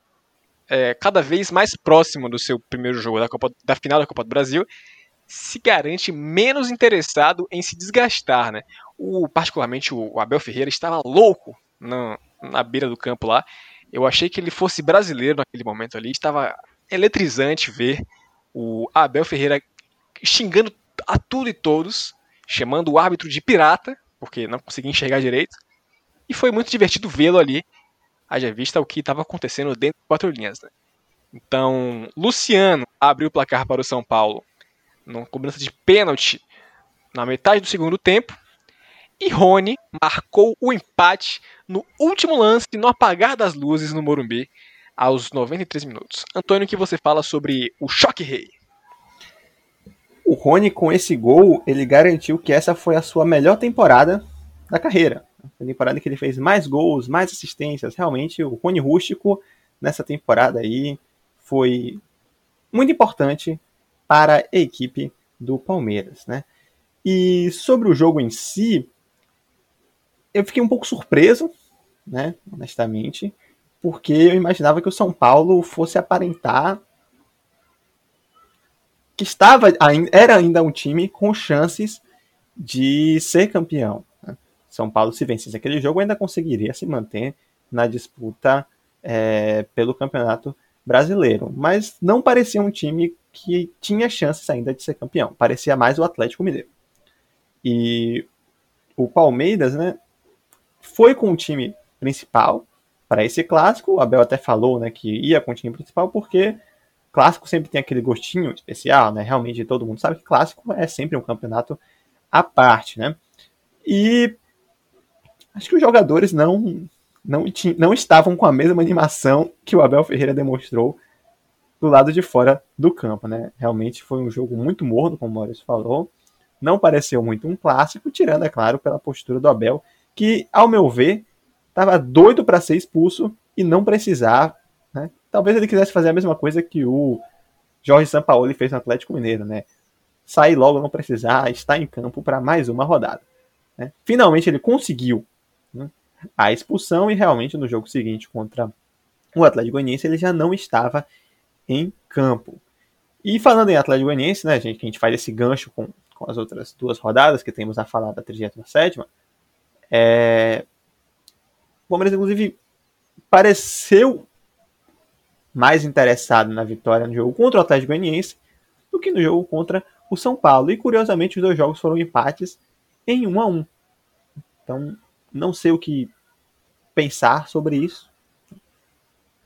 é cada vez mais próximo do seu primeiro jogo da, Copa, da final da Copa do Brasil se garante menos interessado em se desgastar, né? O, particularmente o Abel Ferreira estava louco na, na beira do campo lá. Eu achei que ele fosse brasileiro naquele momento ali. Estava eletrizante ver o Abel Ferreira xingando a tudo e todos, chamando o árbitro de pirata, porque não conseguia enxergar direito. E foi muito divertido vê-lo ali, haja vista o que estava acontecendo dentro de quatro linhas. Né? Então, Luciano abriu o placar para o São Paulo numa cobrança de pênalti na metade do segundo tempo. E Rony marcou o empate no último lance, no apagar das luzes no Morumbi, aos 93 minutos. Antônio, o que você fala sobre o choque rei?
O Rony, com esse gol, ele garantiu que essa foi a sua melhor temporada da carreira. A temporada que ele fez mais gols, mais assistências. Realmente, o Rony Rústico, nessa temporada aí, foi muito importante para a equipe do Palmeiras, né? E sobre o jogo em si, eu fiquei um pouco surpreso, né, honestamente, porque eu imaginava que o São Paulo fosse aparentar que estava era ainda um time com chances de ser campeão. São Paulo, se vencesse aquele jogo, ainda conseguiria se manter na disputa é, pelo campeonato brasileiro. Mas não parecia um time que tinha chances ainda de ser campeão. Parecia mais o Atlético Mineiro. E o Palmeiras, né, foi com o time principal para esse clássico. O Abel até falou, né, que ia com o time principal porque clássico sempre tem aquele gostinho especial, né? Realmente todo mundo sabe que clássico é sempre um campeonato à parte, né? E acho que os jogadores não não, não estavam com a mesma animação que o Abel Ferreira demonstrou do lado de fora do campo, né? Realmente foi um jogo muito morno, como o Maurício falou. Não pareceu muito um clássico, tirando, é claro, pela postura do Abel, que, ao meu ver, estava doido para ser expulso e não precisar né? Talvez ele quisesse fazer a mesma coisa que o Jorge Sampaoli fez no Atlético Mineiro, né? Sair logo, não precisar, estar em campo para mais uma rodada. Né? Finalmente ele conseguiu né, a expulsão e realmente no jogo seguinte contra o Atlético Goianiense ele já não estava em campo. E falando em Atlético Goianiense, né, gente, que a gente faz esse gancho com, com as outras duas rodadas que temos a falar da 37ª, é... o Palmeiras, inclusive, pareceu mais interessado na vitória no jogo contra o Atlético Goianiense do que no jogo contra o São Paulo. E curiosamente os dois jogos foram empates em 1 a 1. Então, não sei o que pensar sobre isso.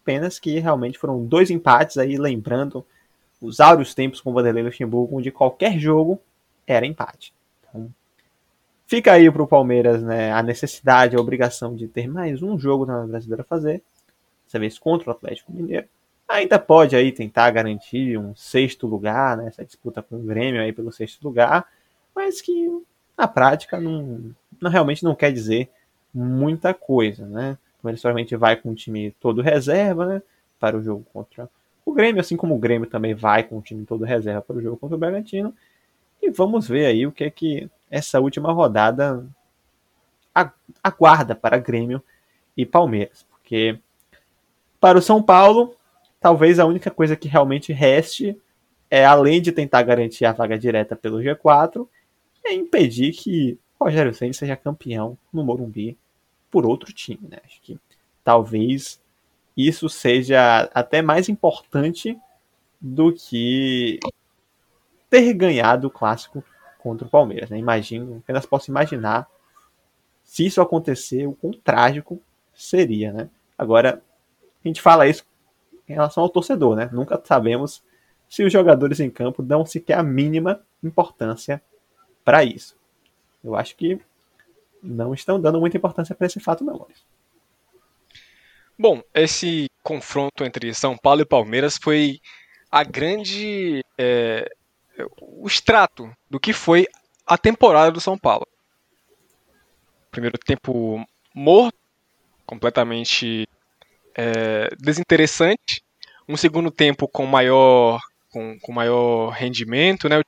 Apenas que realmente foram dois empates aí, lembrando os áureos tempos com o Vanderlei Luxemburgo, onde qualquer jogo era empate. Então, Fica aí para o Palmeiras né, a necessidade, a obrigação de ter mais um jogo na Brasileira a fazer, dessa vez contra o Atlético Mineiro. Ainda pode aí tentar garantir um sexto lugar, né, essa disputa com o Grêmio aí pelo sexto lugar, mas que na prática não, não realmente não quer dizer muita coisa, né? O Palmeiras provavelmente vai com o time todo reserva, né, para o jogo contra o Grêmio, assim como o Grêmio também vai com o time todo reserva para o jogo contra o Bragantino. E vamos ver aí o que é que essa última rodada aguarda para Grêmio e Palmeiras. Porque para o São Paulo, talvez a única coisa que realmente reste é, além de tentar garantir a vaga direta pelo G4, é impedir que Rogério Senna seja campeão no Morumbi por outro time. Né? Acho que talvez isso seja até mais importante do que ter ganhado o clássico contra o Palmeiras. Né? Imagino, apenas posso imaginar se isso acontecer, o quão trágico seria. Né? Agora, a gente fala isso em relação ao torcedor, né? Nunca sabemos se os jogadores em campo dão sequer a mínima importância para isso. Eu acho que não estão dando muita importância para esse fato, não, Maurício.
Bom, esse confronto entre São Paulo e Palmeiras foi a grande. É, o extrato do que foi a temporada do São Paulo. Primeiro tempo morto, completamente é, desinteressante. Um segundo tempo com maior, com, com maior rendimento, né?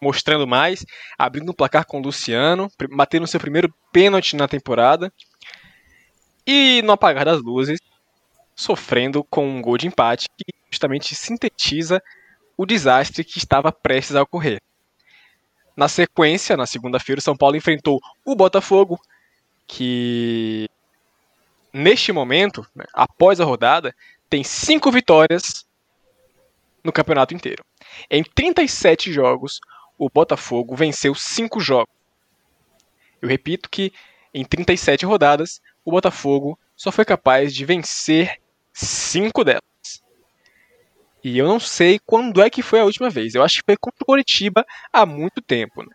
Mostrando mais, abrindo o placar com o Luciano, batendo seu primeiro pênalti na temporada. E no apagar das luzes, sofrendo com um gol de empate que justamente sintetiza o desastre que estava prestes a ocorrer. Na sequência, na segunda-feira, o São Paulo enfrentou o Botafogo, que neste momento, né, após a rodada, tem cinco vitórias no campeonato inteiro. Em 37 jogos, o Botafogo venceu cinco jogos. Eu repito que em 37 rodadas, o Botafogo só foi capaz de vencer cinco delas. E eu não sei quando é que foi a última vez. Eu acho que foi contra o Coritiba há muito tempo. Né?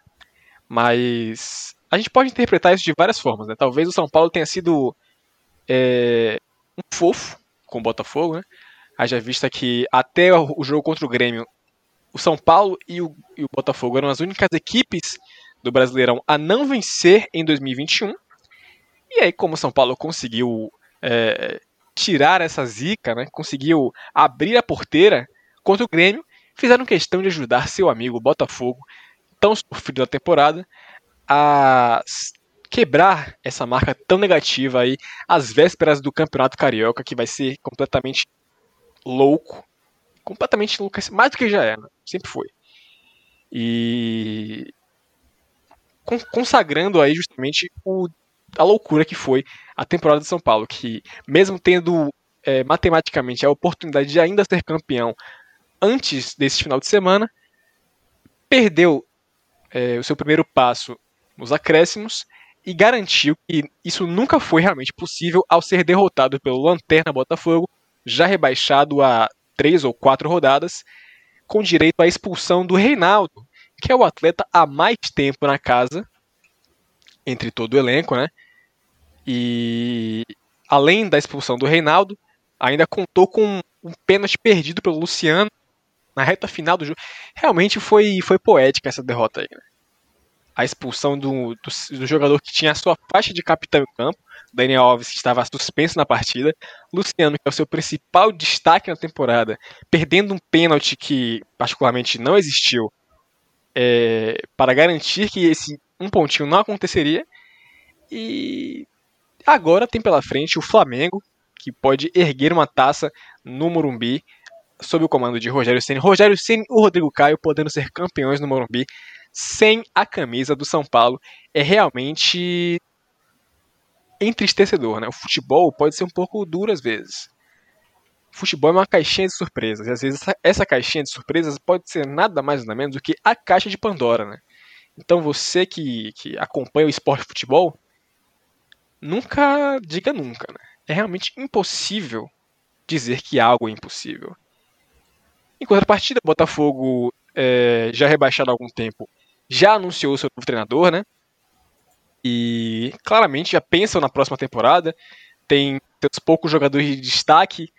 Mas a gente pode interpretar isso de várias formas. Né? Talvez o São Paulo tenha sido é, um fofo com o Botafogo. Né? Haja vista que até o jogo contra o Grêmio, o São Paulo e o, e o Botafogo eram as únicas equipes do Brasileirão a não vencer em 2021. E aí, como o São Paulo conseguiu é, tirar essa zica, né, conseguiu abrir a porteira contra o Grêmio, fizeram questão de ajudar seu amigo Botafogo, tão sofrido da temporada, a quebrar essa marca tão negativa aí às vésperas do Campeonato Carioca, que vai ser completamente louco. Completamente louco, mais do que já é, né? Sempre foi. E consagrando aí justamente o a loucura que foi a temporada de São Paulo, que mesmo tendo é, matematicamente a oportunidade de ainda ser campeão antes desse final de semana, perdeu é, o seu primeiro passo nos acréscimos e garantiu que isso nunca foi realmente possível ao ser derrotado pelo Lanterna Botafogo, já rebaixado a três ou quatro rodadas, com direito à expulsão do Reinaldo, que é o atleta há mais tempo na casa, entre todo o elenco, né? E além da expulsão do Reinaldo, ainda contou com um pênalti perdido pelo Luciano na reta final do jogo. Realmente foi, foi poética essa derrota aí. Né? A expulsão do, do, do, jogador que tinha a sua faixa de capitão em campo, Daniel Alves, que estava suspenso na partida, Luciano, que é o seu principal destaque na temporada, perdendo um pênalti que particularmente não existiu, é, para garantir que esse um pontinho não aconteceria. E Agora tem pela frente o Flamengo, que pode erguer uma taça no Morumbi sob o comando de Rogério Ceni. Rogério Ceni e o Rodrigo Caio podendo ser campeões no Morumbi sem a camisa do São Paulo é realmente entristecedor, né? O futebol pode ser um pouco duro às vezes. O futebol é uma caixinha de surpresas, e às vezes essa, essa caixinha de surpresas pode ser nada mais nada menos do que a caixa de Pandora, né? Então você que, que acompanha o esporte de futebol, nunca diga nunca. Né? É realmente impossível dizer que algo é impossível. Em contrapartida, o Botafogo, é, já rebaixado há algum tempo, já anunciou seu novo treinador, né? E claramente já pensam na próxima temporada. Tem seus poucos jogadores de destaque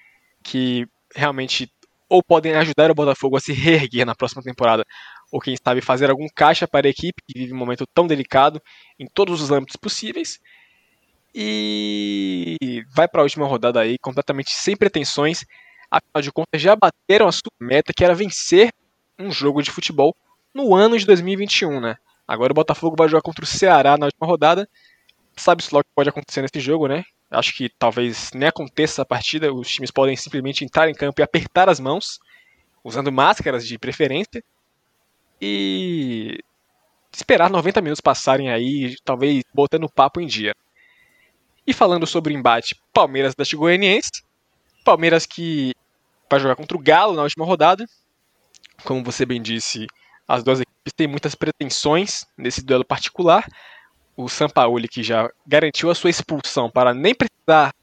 que realmente ou podem ajudar o Botafogo a se reerguer na próxima temporada, ou quem sabe fazer algum caixa para a equipe que vive um momento tão delicado em todos os âmbitos possíveis. E vai para a última rodada aí completamente sem pretensões. Afinal de contas, já bateram a sua meta, que era vencer um jogo de futebol no ano de 2021, né? Agora o Botafogo vai jogar contra o Ceará na última rodada. Sabe-se logo o que pode acontecer nesse jogo, né? Acho que talvez nem aconteça a partida, os times podem simplesmente entrar em campo e apertar as mãos, usando máscaras de preferência, e esperar 90 minutos passarem aí, talvez botando o papo em dia. E falando sobre o embate Palmeiras da Goianiense, Palmeiras que vai jogar contra o Galo na última rodada. Como você bem disse, as duas equipes têm muitas pretensões nesse duelo particular, o Sampaoli, que já garantiu a sua expulsão para nem precisar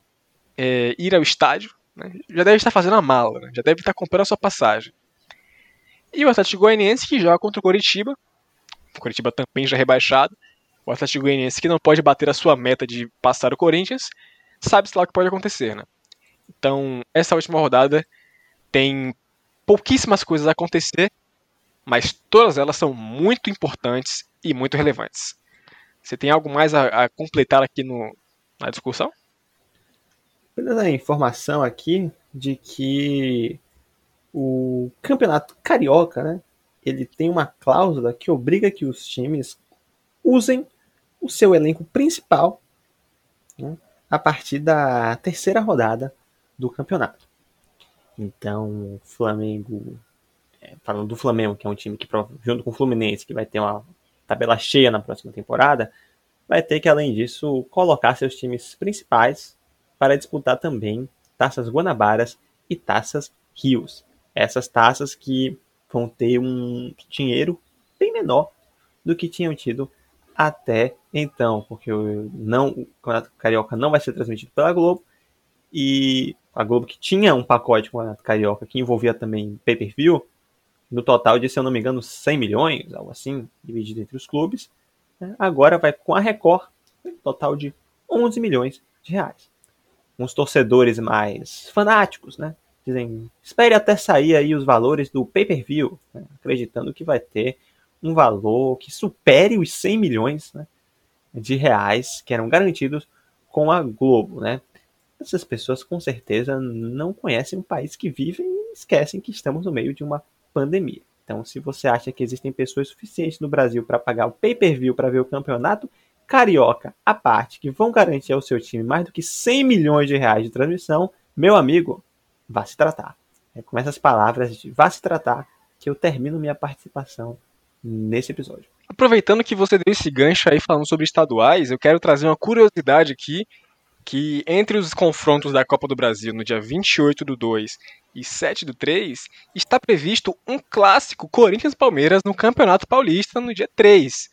é, ir ao estádio, né, já deve estar fazendo a mala, né, já deve estar comprando a sua passagem. E o Atlético Goianiense, que joga contra o Coritiba, o Coritiba também já rebaixado, o Atlético Goianiense que não pode bater a sua meta de passar o Corinthians, sabe-se lá o que pode acontecer, né? Então, essa última rodada tem pouquíssimas coisas a acontecer, mas todas elas são muito importantes e muito relevantes. Você tem algo mais a, a completar aqui no, na discussão?
Apenas a informação aqui de que o campeonato carioca, né, ele tem uma cláusula que obriga que os times usem o seu elenco principal né, a partir da terceira rodada do campeonato. Então, o Flamengo, falando do Flamengo, que é um time que, junto com o Fluminense, que vai ter uma tabela cheia na próxima temporada, vai ter que, além disso, colocar seus times principais para disputar também taças Guanabaras e taças Rios. Essas taças que vão ter um dinheiro bem menor do que tinham tido até então, porque não, o Campeonato Carioca não vai ser transmitido pela Globo e a Globo que tinha um pacote com o Campeonato Carioca que envolvia também pay-per-view, no total de, se eu não me engano, 100 milhões, algo assim, dividido entre os clubes. Né? Agora vai com a Record, um total de 11 milhões de reais. Uns torcedores mais fanáticos, né? Dizem, espere até sair aí os valores do pay-per-view, né? acreditando que vai ter um valor que supere os 100 milhões né? de reais que eram garantidos com a Globo, né? Essas pessoas com certeza não conhecem o país que vivem e esquecem que estamos no meio de uma pandemia. Então, se você acha que existem pessoas suficientes no Brasil para pagar o pay-per-view para ver o campeonato carioca à parte, que vão garantir ao seu time mais do que 100 milhões de reais de transmissão, meu amigo, vá se tratar. É com essas palavras de vá se tratar que eu termino minha participação nesse episódio.
Aproveitando que você deu esse gancho aí falando sobre estaduais, eu quero trazer uma curiosidade aqui que entre os confrontos da Copa do Brasil no dia 28 do 2 e 7 do 3, está previsto um clássico Corinthians-Palmeiras no Campeonato Paulista no dia 3.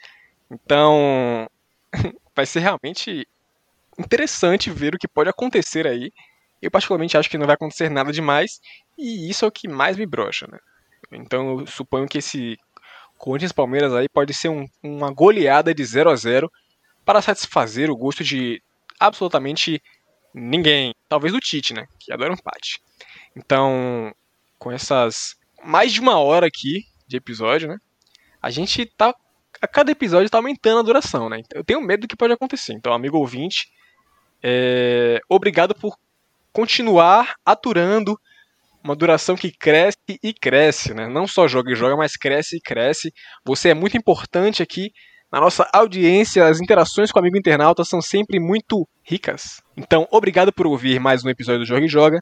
Então, vai ser realmente interessante ver o que pode acontecer aí. Eu particularmente acho que não vai acontecer nada demais, e isso é o que mais me brocha, né? Então eu suponho que esse Corinthians-Palmeiras aí pode ser um, uma goleada de 0 a 0 para satisfazer o gosto de absolutamente ninguém. Talvez o Tite, né? Que adora um empate. Então, com essas mais de uma hora aqui de episódio, né? A gente tá. A cada episódio tá aumentando a duração, né? Eu tenho medo do que pode acontecer. Então, amigo ouvinte, é... obrigado por continuar aturando uma duração que cresce e cresce, né? Não só joga e joga, mas cresce e cresce. Você é muito importante aqui na nossa audiência, as interações com o amigo internauta são sempre muito ricas. Então, obrigado por ouvir mais um episódio do Joga e Joga.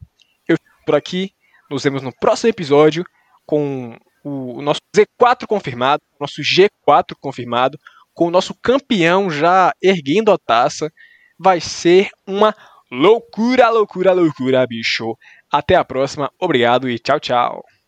Por aqui, nos vemos no próximo episódio com o, nosso Z4 confirmado, nosso G4 confirmado, com o nosso campeão já erguendo a taça. Vai ser uma loucura, loucura, loucura, bicho. Até a próxima, obrigado e tchau, tchau.